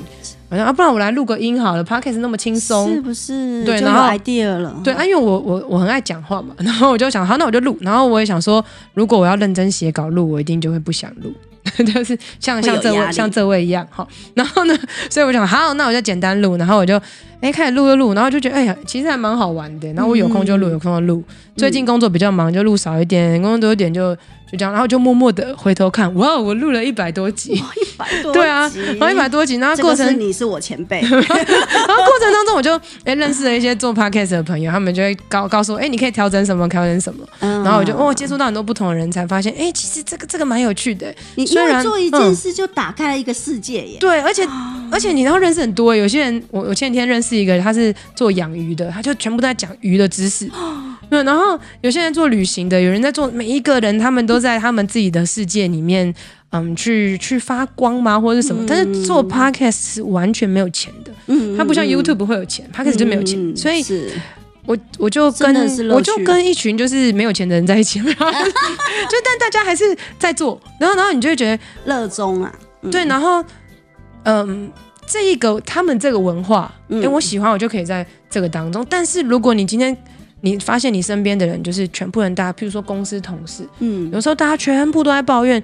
Speaker 3: 好像啊，不然我来录个音好了，Podcast 那么轻松，
Speaker 2: 是不是？
Speaker 3: 对，然后
Speaker 2: idea 了，
Speaker 3: 对啊，因为我我我很爱讲话嘛，然后我就想，好，那我就录，然后我也想说，如果我要认真写稿录，我一定就会不想录。<laughs> 就是像像这位像这位一样哈，然后呢，所以我想好，那我就简单录，然后我就哎开始录就录，然后就觉得哎呀，其实还蛮好玩的，然后我有空就录，有空就录。最近工作比较忙，就录少一点，工作多一点就。就这样，然后就默默的回头看，哇，我录了一百多集，
Speaker 2: 一百多集，
Speaker 3: 对啊，然后一百多集，然后过程
Speaker 2: 你是我前辈，<laughs>
Speaker 3: 然后过程当中我就哎认识了一些做 podcast 的朋友，他们就会告告诉我，哎，你可以调整什么，调整什么，嗯、然后我就哦接触到很多不同的人，才发现，哎，其实这个这个蛮有趣的。
Speaker 2: 你因为做一件事就打开了一个世界耶，
Speaker 3: 对，而且、哦、而且你然后认识很多，有些人我我前几天认识一个，他是做养鱼的，他就全部都在讲鱼的知识。<gasps> 对，然后有些人做旅行的，有人在做，每一个人他们都在他们自己的世界里面，嗯，去去发光吗，或者是什么？嗯、但是做 podcast 是完全没有钱的，嗯，它不像 YouTube 会有钱、嗯、，podcast 就没有钱，嗯、所以我我就跟我就跟一群就是没有钱的人在一起，<laughs> 就但大家还是在做，然后然后你就会觉得
Speaker 2: 热衷啊，
Speaker 3: 嗯、对，然后嗯，这一个他们这个文化，因为、嗯、我喜欢，我就可以在这个当中，但是如果你今天。你发现你身边的人就是全部人，大家，譬如说公司同事，嗯，有时候大家全部都在抱怨，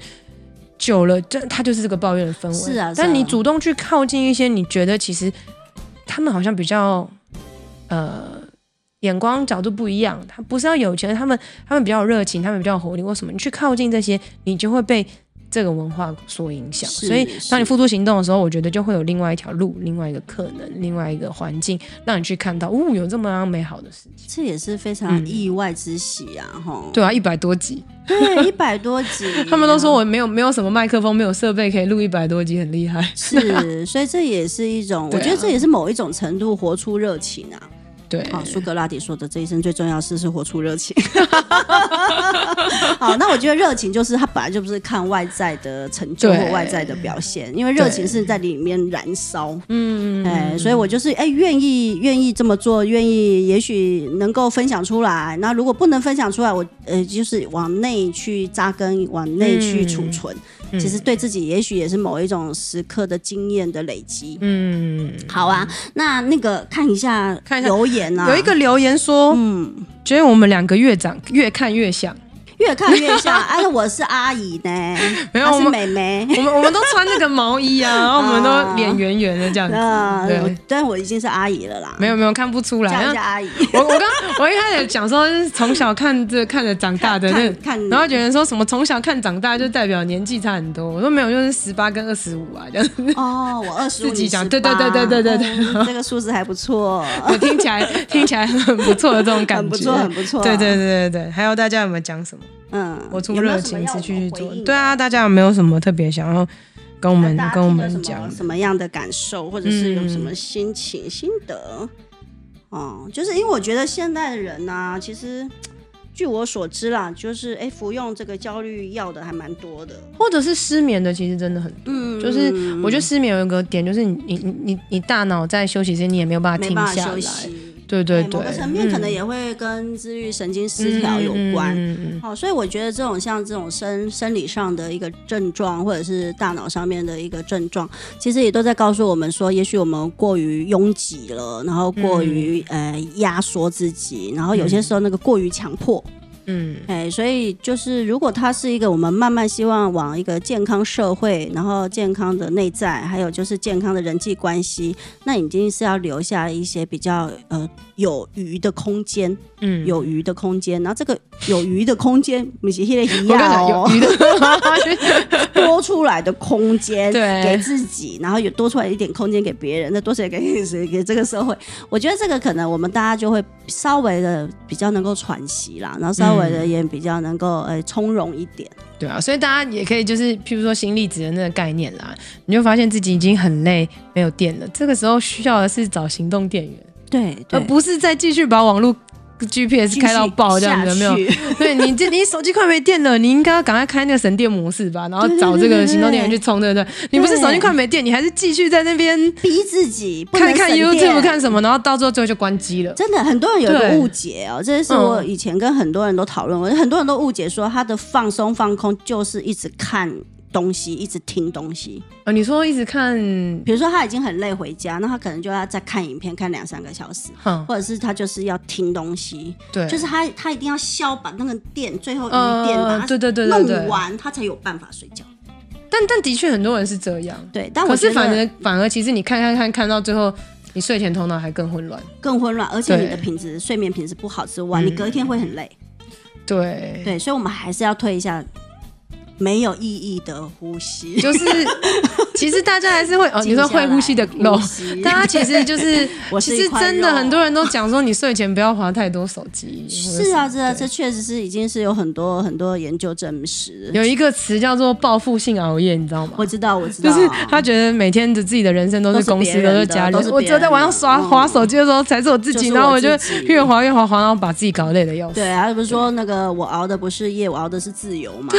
Speaker 3: 久了，这他就是这个抱怨的氛围。是啊，但你主动去靠近一些，你觉得其实他们好像比较，呃，眼光角度不一样。他不是要有钱，他们他们比较有热情，他们比较有活力，为什么？你去靠近这些，你就会被。这个文化所影响，所以当你付诸行动的时候，我觉得就会有另外一条路，另外一个可能，另外一个环境，让你去看到，哦，有这么样美好的事情，
Speaker 2: 这也是非常意外之喜啊！哈、嗯，
Speaker 3: 对啊，一百多集，
Speaker 2: 对，一百多集，<laughs>
Speaker 3: 他们都说我没有没有什么麦克风，没有设备可以录一百多集，很厉害。
Speaker 2: 是，所以这也是一种，我觉得这也是某一种程度活出热情啊。
Speaker 3: 对，
Speaker 2: 好，苏格拉底说的这一生最重要的事是活出热情。<laughs> 好，那我觉得热情就是它本来就不是看外在的成就或外在的表现，因为热情是在里面燃烧。嗯，哎，所以我就是哎愿意愿意这么做，愿意也许能够分享出来。那如果不能分享出来，我呃就是往内去扎根，往内去储存。嗯、其实对自己也许也是某一种时刻的经验的累积。嗯，好啊，那那个看一下看一下留言啊，
Speaker 3: 有一个留言说，嗯，觉得我们两个越长越看越像。
Speaker 2: 越看越像，而 <laughs> 且我是阿姨呢，没有，我是妹妹。
Speaker 3: 我们我们都穿那个毛衣啊，<laughs> 然后我们都脸圆圆的这样子。对，
Speaker 2: 但我已经是阿姨了啦。
Speaker 3: 没有没有，看不出来。
Speaker 2: 叫一下阿姨。
Speaker 3: 我我刚我一开始讲说，是从小看着看着长大的 <laughs> 那看，然后觉得说什么从小看长大就代表年纪差很多。我说没有，就是十八跟二十五啊这样子。
Speaker 2: 哦，我二十五，
Speaker 3: 自己讲，对对对对对对对，
Speaker 2: 这个数字还不错。
Speaker 3: 我听起来听起来很不错的这种感觉，
Speaker 2: 很不错很不错。
Speaker 3: 对对对对对，还有大家有没有讲什么？嗯，我出热情持续去做。对啊，大家有没有什么特别想要跟我们跟我们讲
Speaker 2: 什么样的感受，或者是有什么心情、嗯、心得？哦，就是因为我觉得现代的人呢、啊，其实据我所知啦，就是哎，服用这个焦虑药的还蛮多的，
Speaker 3: 或者是失眠的，其实真的很多。嗯、就是我觉得失眠有一个点，就是你你你你大脑在休息时间，你也没有办法停下来。对对对，某个层面可能也会跟自律神经失调有关。嗯、好，所以我觉得这种像这种生生理上的一个症状，或者是大脑上面的一个症状，其实也都在告诉我们说，也许我们过于拥挤了，然后过于、嗯、呃压缩自己，然后有些时候那个过于强迫。嗯，哎，所以就是，如果它是一个我们慢慢希望往一个健康社会，然后健康的内在，还有就是健康的人际关系，那已经是要留下一些比较呃有余的空间，嗯，有余的空间，然后这个有余的空间，不是现在一样哦，有余的多出来的空间，对，给自己，然后有多出来一点空间给别人，那多出来给谁？<laughs> 给这个社会，我觉得这个可能我们大家就会稍微的比较能够喘息啦，然后稍微。我的也比较能够呃从容一点，对啊，所以大家也可以就是譬如说心力值的那个概念啦，你就发现自己已经很累，没有电了，这个时候需要的是找行动电源，对，对，而不是再继续把网络。GPS 开到爆这样子有没有？<laughs> 对你这你手机快没电了，你应该要赶快开那个省电模式吧，然后找这个行动电源去充，对不对？你不是手机快没电，你还是继续在那边
Speaker 2: 逼自己
Speaker 3: 看看 YouTube 看什么，然后到最后最后就关机了。
Speaker 2: 真的，很多人有一个误解哦，这是我以前跟很多人都讨论过，很多人都误解说他的放松放空就是一直看。东西一直听东西。
Speaker 3: 啊、哦，你说一直看，
Speaker 2: 比如说他已经很累回家，那他可能就要再看影片看两三个小时，嗯、或者是他就是要听东西，对，就是他他一定要消把那个电最后一电把它对对对弄完，他才有办法睡觉。
Speaker 3: 但但的确很多人是这样，
Speaker 2: 对，但我
Speaker 3: 可是反而反而其实你看看看看到最后，你睡前头脑还更混乱，
Speaker 2: 更混乱，而且你的品质睡眠品质不好之外，嗯、你隔一天会很累。
Speaker 3: 对。
Speaker 2: 对，所以我们还是要推一下。没有意义的呼吸，
Speaker 3: 就是 <laughs> 其实大家还是会哦，你说会呼吸的漏，大家其实就是，<laughs> 其实真的很多人都讲说，你睡前不要划太多手机。
Speaker 2: 是啊，是啊，这确实是已经是有很多很多研究证实。
Speaker 3: 有一个词叫做报复性熬夜，你知道吗？
Speaker 2: 我知道，我知道，
Speaker 3: 就是他觉得每天的自己的人生都是公司，都是家里，我只有在晚上刷滑手机的时候才是我自己，然后我就越滑越滑，滑到把自己搞累的要死。
Speaker 2: 对啊，不是说那个我熬的不是夜，我熬的是自由嘛。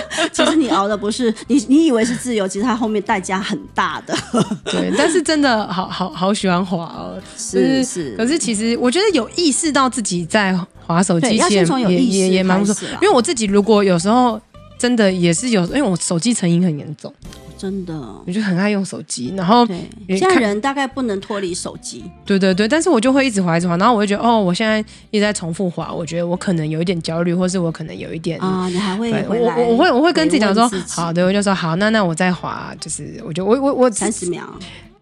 Speaker 2: <laughs> 其实你熬的不是你，你以为是自由，其实它后面代价很大的。<laughs>
Speaker 3: 对，但是真的好好好喜欢滑哦，是是。可是其实我觉得有意识到自己在滑手机，也也也也蛮不错。因为我自己如果有时候真的也是有，因为我手机成瘾很严重。
Speaker 2: 真的，
Speaker 3: 我就很爱用手机，然后
Speaker 2: 现在人大概不能脱离手机。
Speaker 3: 对对对，但是我就会一直滑一直滑，然后我就觉得哦，我现在一直在重复滑，我觉得我可能有一点焦虑，或是我可能有一点
Speaker 2: 啊，你还会
Speaker 3: 我我我会我会跟自己讲说，好的，我就说好，那那我再滑，就是我就我我我
Speaker 2: 三十秒，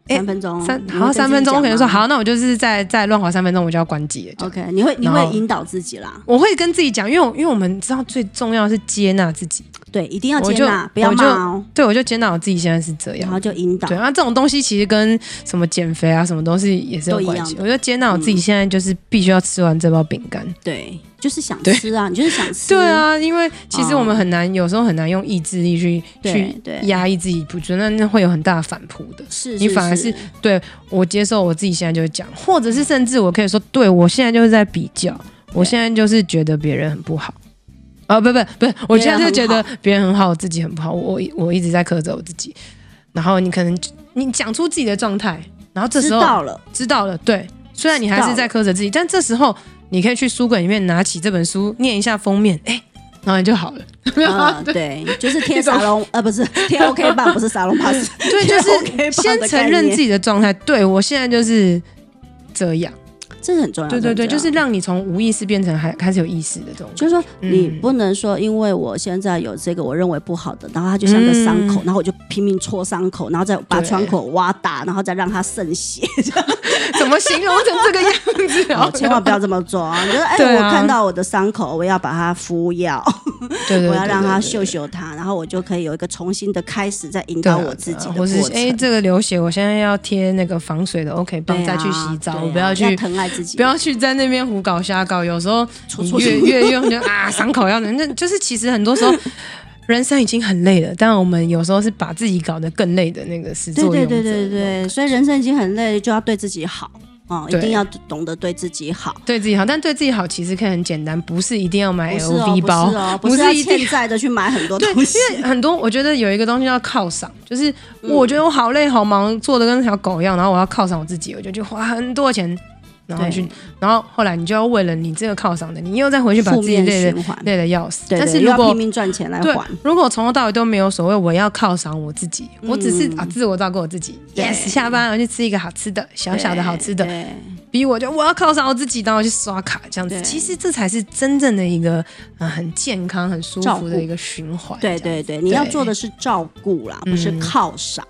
Speaker 2: 三分钟，
Speaker 3: 三好三分钟，我可能说好，那我就是再再乱滑三分钟，我就要关机了。
Speaker 2: OK，你会你会引导自己啦，
Speaker 3: 我会跟自己讲，因为因为我们知道最重要的是接纳自己。
Speaker 2: 对，一定要接纳，不要骂哦，
Speaker 3: 对，我就接纳我自己现在是这样
Speaker 2: 然。后就引导
Speaker 3: 对，。啊，这种东西其实跟什么减肥啊，什么东西也是有
Speaker 2: 关系。
Speaker 3: 我就接纳我自己现在就是必须要吃完这包饼干。
Speaker 2: 对，就是想吃啊，你就是想吃。<laughs>
Speaker 3: 对，啊，因为其实
Speaker 2: 哦
Speaker 3: 我们很难，有时候很难用意志力去去
Speaker 2: 对
Speaker 3: 压抑自己，不觉得那会有很大的反扑的。
Speaker 2: 是
Speaker 3: 你反而是对我接受我自己现在就是讲，或者是甚至我可以说，对我现在就是在比较，我现在就是觉得别人很不好。啊、不不不，我现在就觉得别人很好，我自己很不好。我我一直在苛责我自己。然后你可能你讲出自己的状态，然后这时候
Speaker 2: 知道了，
Speaker 3: 知道了，对，虽然你还是在苛责自己，但这时候你可以去书柜里面拿起这本书，念一下封面，哎，然后你就好了。<laughs>
Speaker 2: 呃，对，就是贴沙龙，<laughs> 呃，不是贴 OK 棒，不是沙龙 pass，
Speaker 3: 对，就是先承认自己的状态。对我现在就是这样。
Speaker 2: 这是很重要。
Speaker 3: 对对对，
Speaker 2: 这很重要
Speaker 3: 就是让你从无意识变成还开始有意识的这种。
Speaker 2: 就是说，
Speaker 3: 嗯
Speaker 2: 你不能说，因为我现在有这个我认为不好的，然后它就像个伤口，
Speaker 3: 嗯
Speaker 2: 然后我就拼命戳伤口，然后再把
Speaker 3: 对
Speaker 2: 窗口挖大，然后再让它渗血，<laughs>
Speaker 3: 怎么形容成这个样子？<laughs>
Speaker 2: 哦，千万不要这么做啊！你说哎，我看到我的伤口，我要把它敷药，
Speaker 3: 对对 <laughs> 对，
Speaker 2: 我要让它
Speaker 3: 对
Speaker 2: 秀。秀它，然后我就可以有一个重新的开始，再引导我自己的
Speaker 3: 或是
Speaker 2: 过程。
Speaker 3: 哎，这个流血，我现在要贴那个防水的 OK 棒，
Speaker 2: 对啊
Speaker 3: 再去洗澡，
Speaker 2: 啊
Speaker 3: 我不要去
Speaker 2: 疼爱自己，
Speaker 3: 不要去在那边胡搞瞎搞。有时候越越用就啊，伤口要忍，那就是其实很多时候 <laughs> 人生已经很累了，但我们有时候是把自己搞得更累的那个始作俑者。
Speaker 2: 对对对对对，所以人生已经很累，就要对自己好哦，一定要懂得对自己好。
Speaker 3: 对自己好，但对自己好其实可以很简单，不是一定要
Speaker 2: 买
Speaker 3: ，LV 包，
Speaker 2: 不是哦，不是要
Speaker 3: 不是一定
Speaker 2: 欠债的去买很多
Speaker 3: 对，
Speaker 2: 东西。
Speaker 3: 因为很多我觉得有一个东西叫犒赏，就是
Speaker 2: 嗯
Speaker 3: 我觉得我好累好忙，做的跟条狗一样，然后我要犒赏我自己，我就去花很多钱，然后去，然后后来你就要为了你这个犒赏的，你又再回去把自己累的，累的要死。
Speaker 2: 对对
Speaker 3: 但是如果
Speaker 2: 拼命赚钱
Speaker 3: 来
Speaker 2: 还，，
Speaker 3: 如果从头到尾都没有所谓我要犒赏我自己，我只是
Speaker 2: 嗯
Speaker 3: 啊自我照顾我自己，yes，下班我去吃一个好吃的，小小的好吃的，
Speaker 2: 对。
Speaker 3: 比我就我要犒赏我自己，然后去刷卡这样子，其实这才是真正的一个呃很健康、很舒服的一个循环。
Speaker 2: 对对对，你要做的是照顾啦，不是
Speaker 3: 嗯
Speaker 2: 犒赏。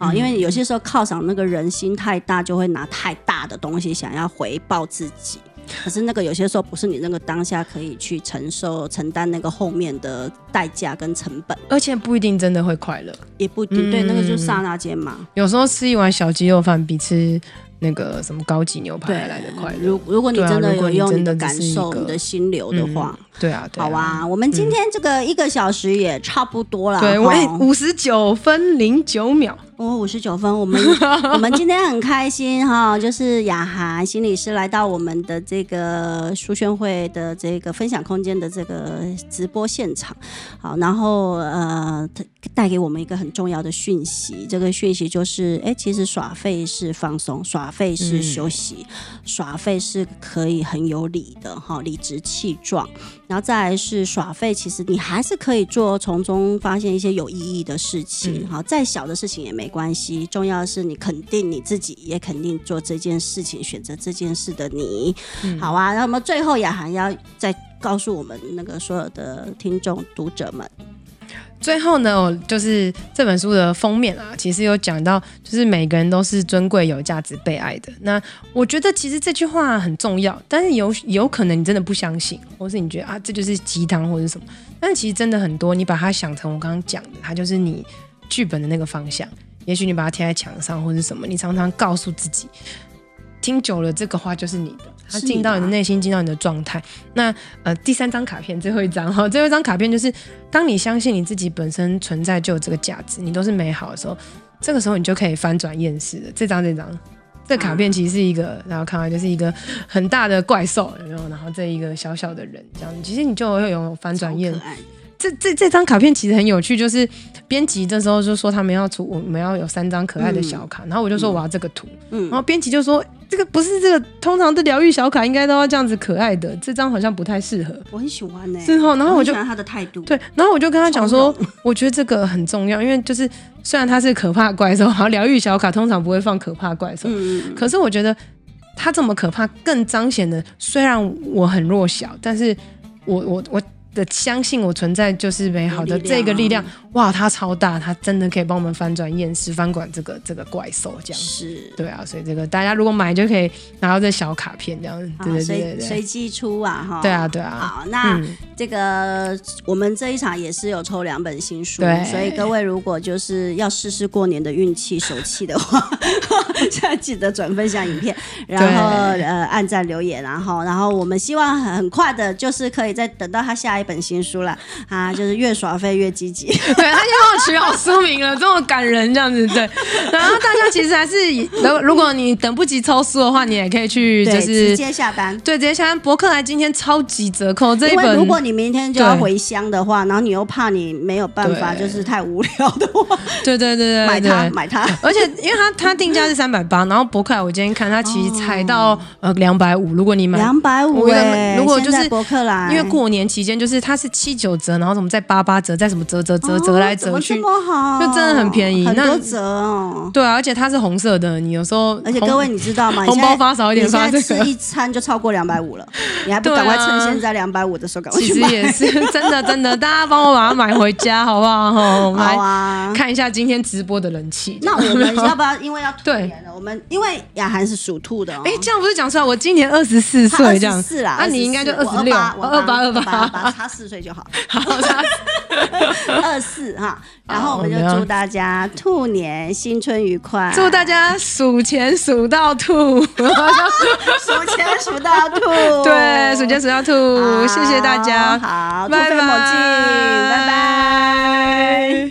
Speaker 2: 啊，因为有些时候犒赏那个人心太大，就会拿太大的东西想要回报自己。可是那个有些时候不是你那个当下可以去承受、承担那个后面的代价跟成本，
Speaker 3: 而且不一定真的会快乐。
Speaker 2: 也不一定。对，
Speaker 3: 嗯
Speaker 2: 那个就是刹那间嘛。
Speaker 3: 有时候吃一碗小鸡肉饭比吃那个什么高级牛排来的快乐。
Speaker 2: 如如果你真的有用你的感受、你的心流的话，
Speaker 3: 对啊，对啊
Speaker 2: 好啊，我们今天这个一个小时也差不多了。
Speaker 3: 对，我五十九分零九秒。
Speaker 2: 哦，五十九分，我们 <laughs> 我们今天很开心哈，就是雅涵心理师来到我们的这个书宣会的这个分享空间的这个直播现场，好，然后呃带给我们一个很重要的讯息，这个讯息就是，哎，其实耍废是放松，耍废是休息，耍废是可以很有理的哈，理直气壮，然后再来是耍废，其实你还是可以做，从中发现一些有意义的事情，好，再小的事情也没关系，重要的是你肯定你自己，也肯定做这件事情，选择这件事的你，好啊。那么最后雅涵要再告诉我们那个所有的听众读者们，
Speaker 3: 最后呢，我就是这本书的封面啊，其实有讲到，就是每个人都是尊贵、有价值、被爱的。那我觉得其实这句话很重要，但是有有可能你真的不相信，或是你觉得啊这就是鸡汤或者什么，但是其实真的很多，你把它想成我刚刚讲的，它就是你剧本的那个方向。也许你把它贴在墙上或者什么，你常常告诉自己，听久了这个话就是你的，它进到你的内心，进到你的状态。那呃，第三张卡片，最后一张哈，最后一张卡片就是，当你相信你自己本身存在就有这个价值，你都是美好的时候，这个时候你就可以翻转厌世了。这张这张，这卡片其实是一个，然后看来就是一个很大的怪兽，有没有？然后这一个小小的人，这样，其实你就会有翻
Speaker 2: 转厌
Speaker 3: 这这这张卡片其实很有趣，就是编辑这时候就说他们要出，我们要有三张可爱的小卡，然后我就说我要这个图，
Speaker 2: 嗯。
Speaker 3: 然后编辑就说这个不是这个，通常的疗愈小卡应该都要这样子可爱的，这张好像不太适合。
Speaker 2: 我很喜欢呢、
Speaker 3: 之后，然后我就
Speaker 2: 很喜欢他的态度，
Speaker 3: 对，然后我就跟他讲
Speaker 2: 说，
Speaker 3: 我觉得这个很重要，因为就是虽然它是可怕怪兽，然后疗愈小卡通常不会放可怕怪
Speaker 2: 兽，
Speaker 3: 可是我觉得它这么可怕，更彰显的，虽然我很弱小，但是我我我的相信我存在就是美好的这个力量，哇，它超大，它真的可以帮我们翻转厌世，翻转这个这个怪兽这样。
Speaker 2: 是，
Speaker 3: 对啊，所以这个大家如果买就可以拿到这小卡片这样。子，对对对对
Speaker 2: 随随机出啊哈。
Speaker 3: 对啊对啊。
Speaker 2: 好，那、
Speaker 3: 嗯、这
Speaker 2: 个我们这一场也是有抽两本新书，
Speaker 3: 对，
Speaker 2: 所以各位如果就是要试试过年的运气手气的话，<laughs> 现在记得转分享影片，然后呃按赞留言，然后然后我们希望很快的，就是可以再等到他下一本新书了啊，就是越耍废越积极。<laughs>
Speaker 3: 对，他就帮我取好书名了，这么感人这样子。对，<laughs> 然后大家其实还是，如如果你等不及抽书的话，你也可以去就是
Speaker 2: 直接下单。
Speaker 3: 对，直接下单。博客来今天超级折扣，这一本
Speaker 2: 如果你明天就要回乡的话，然后你又怕你没有办法，就是太无聊的话，
Speaker 3: 对对对对，
Speaker 2: 买它买它。
Speaker 3: 而且因为它它定价是三百八，然后博客来我今天看它其实才到呃两百五，如果你买
Speaker 2: 两百五，
Speaker 3: 如果就是
Speaker 2: 博客来，
Speaker 3: 因为过年期间就是它是七九折，然后什么再八八折，再什么折折折折来折去，
Speaker 2: 这么好，
Speaker 3: 就真的很便宜，
Speaker 2: 很多折哦。
Speaker 3: 对啊，而且它是红色的，你有时候
Speaker 2: 而且各位你知道吗？<laughs>
Speaker 3: 红包发少一点，发这个
Speaker 2: 吃一餐就超过两百五了，你还不赶快趁现在两百五的时候赶快去
Speaker 3: 买？其实也是 <laughs> 真的真的，大家帮我把它买回家好不好？好啊看一下今天直播的人气。
Speaker 2: 那我们要不要？因为要兔年了，我们因为雅涵是属兔的，
Speaker 3: 哎，这样不是讲出来？我今年二十四岁，这样
Speaker 2: 是啦，
Speaker 3: 那你应该就二十六，二八二八，
Speaker 2: 差四岁就好。
Speaker 3: 好，差 <laughs>
Speaker 2: 二四哈，然后我们就祝大家兔年新春愉快，
Speaker 3: 祝大家数钱数到吐，数
Speaker 2: 钱数到吐，<laughs>
Speaker 3: 对，数钱数到吐，谢谢大家，
Speaker 2: 好，
Speaker 3: 拜拜，
Speaker 2: 拜拜。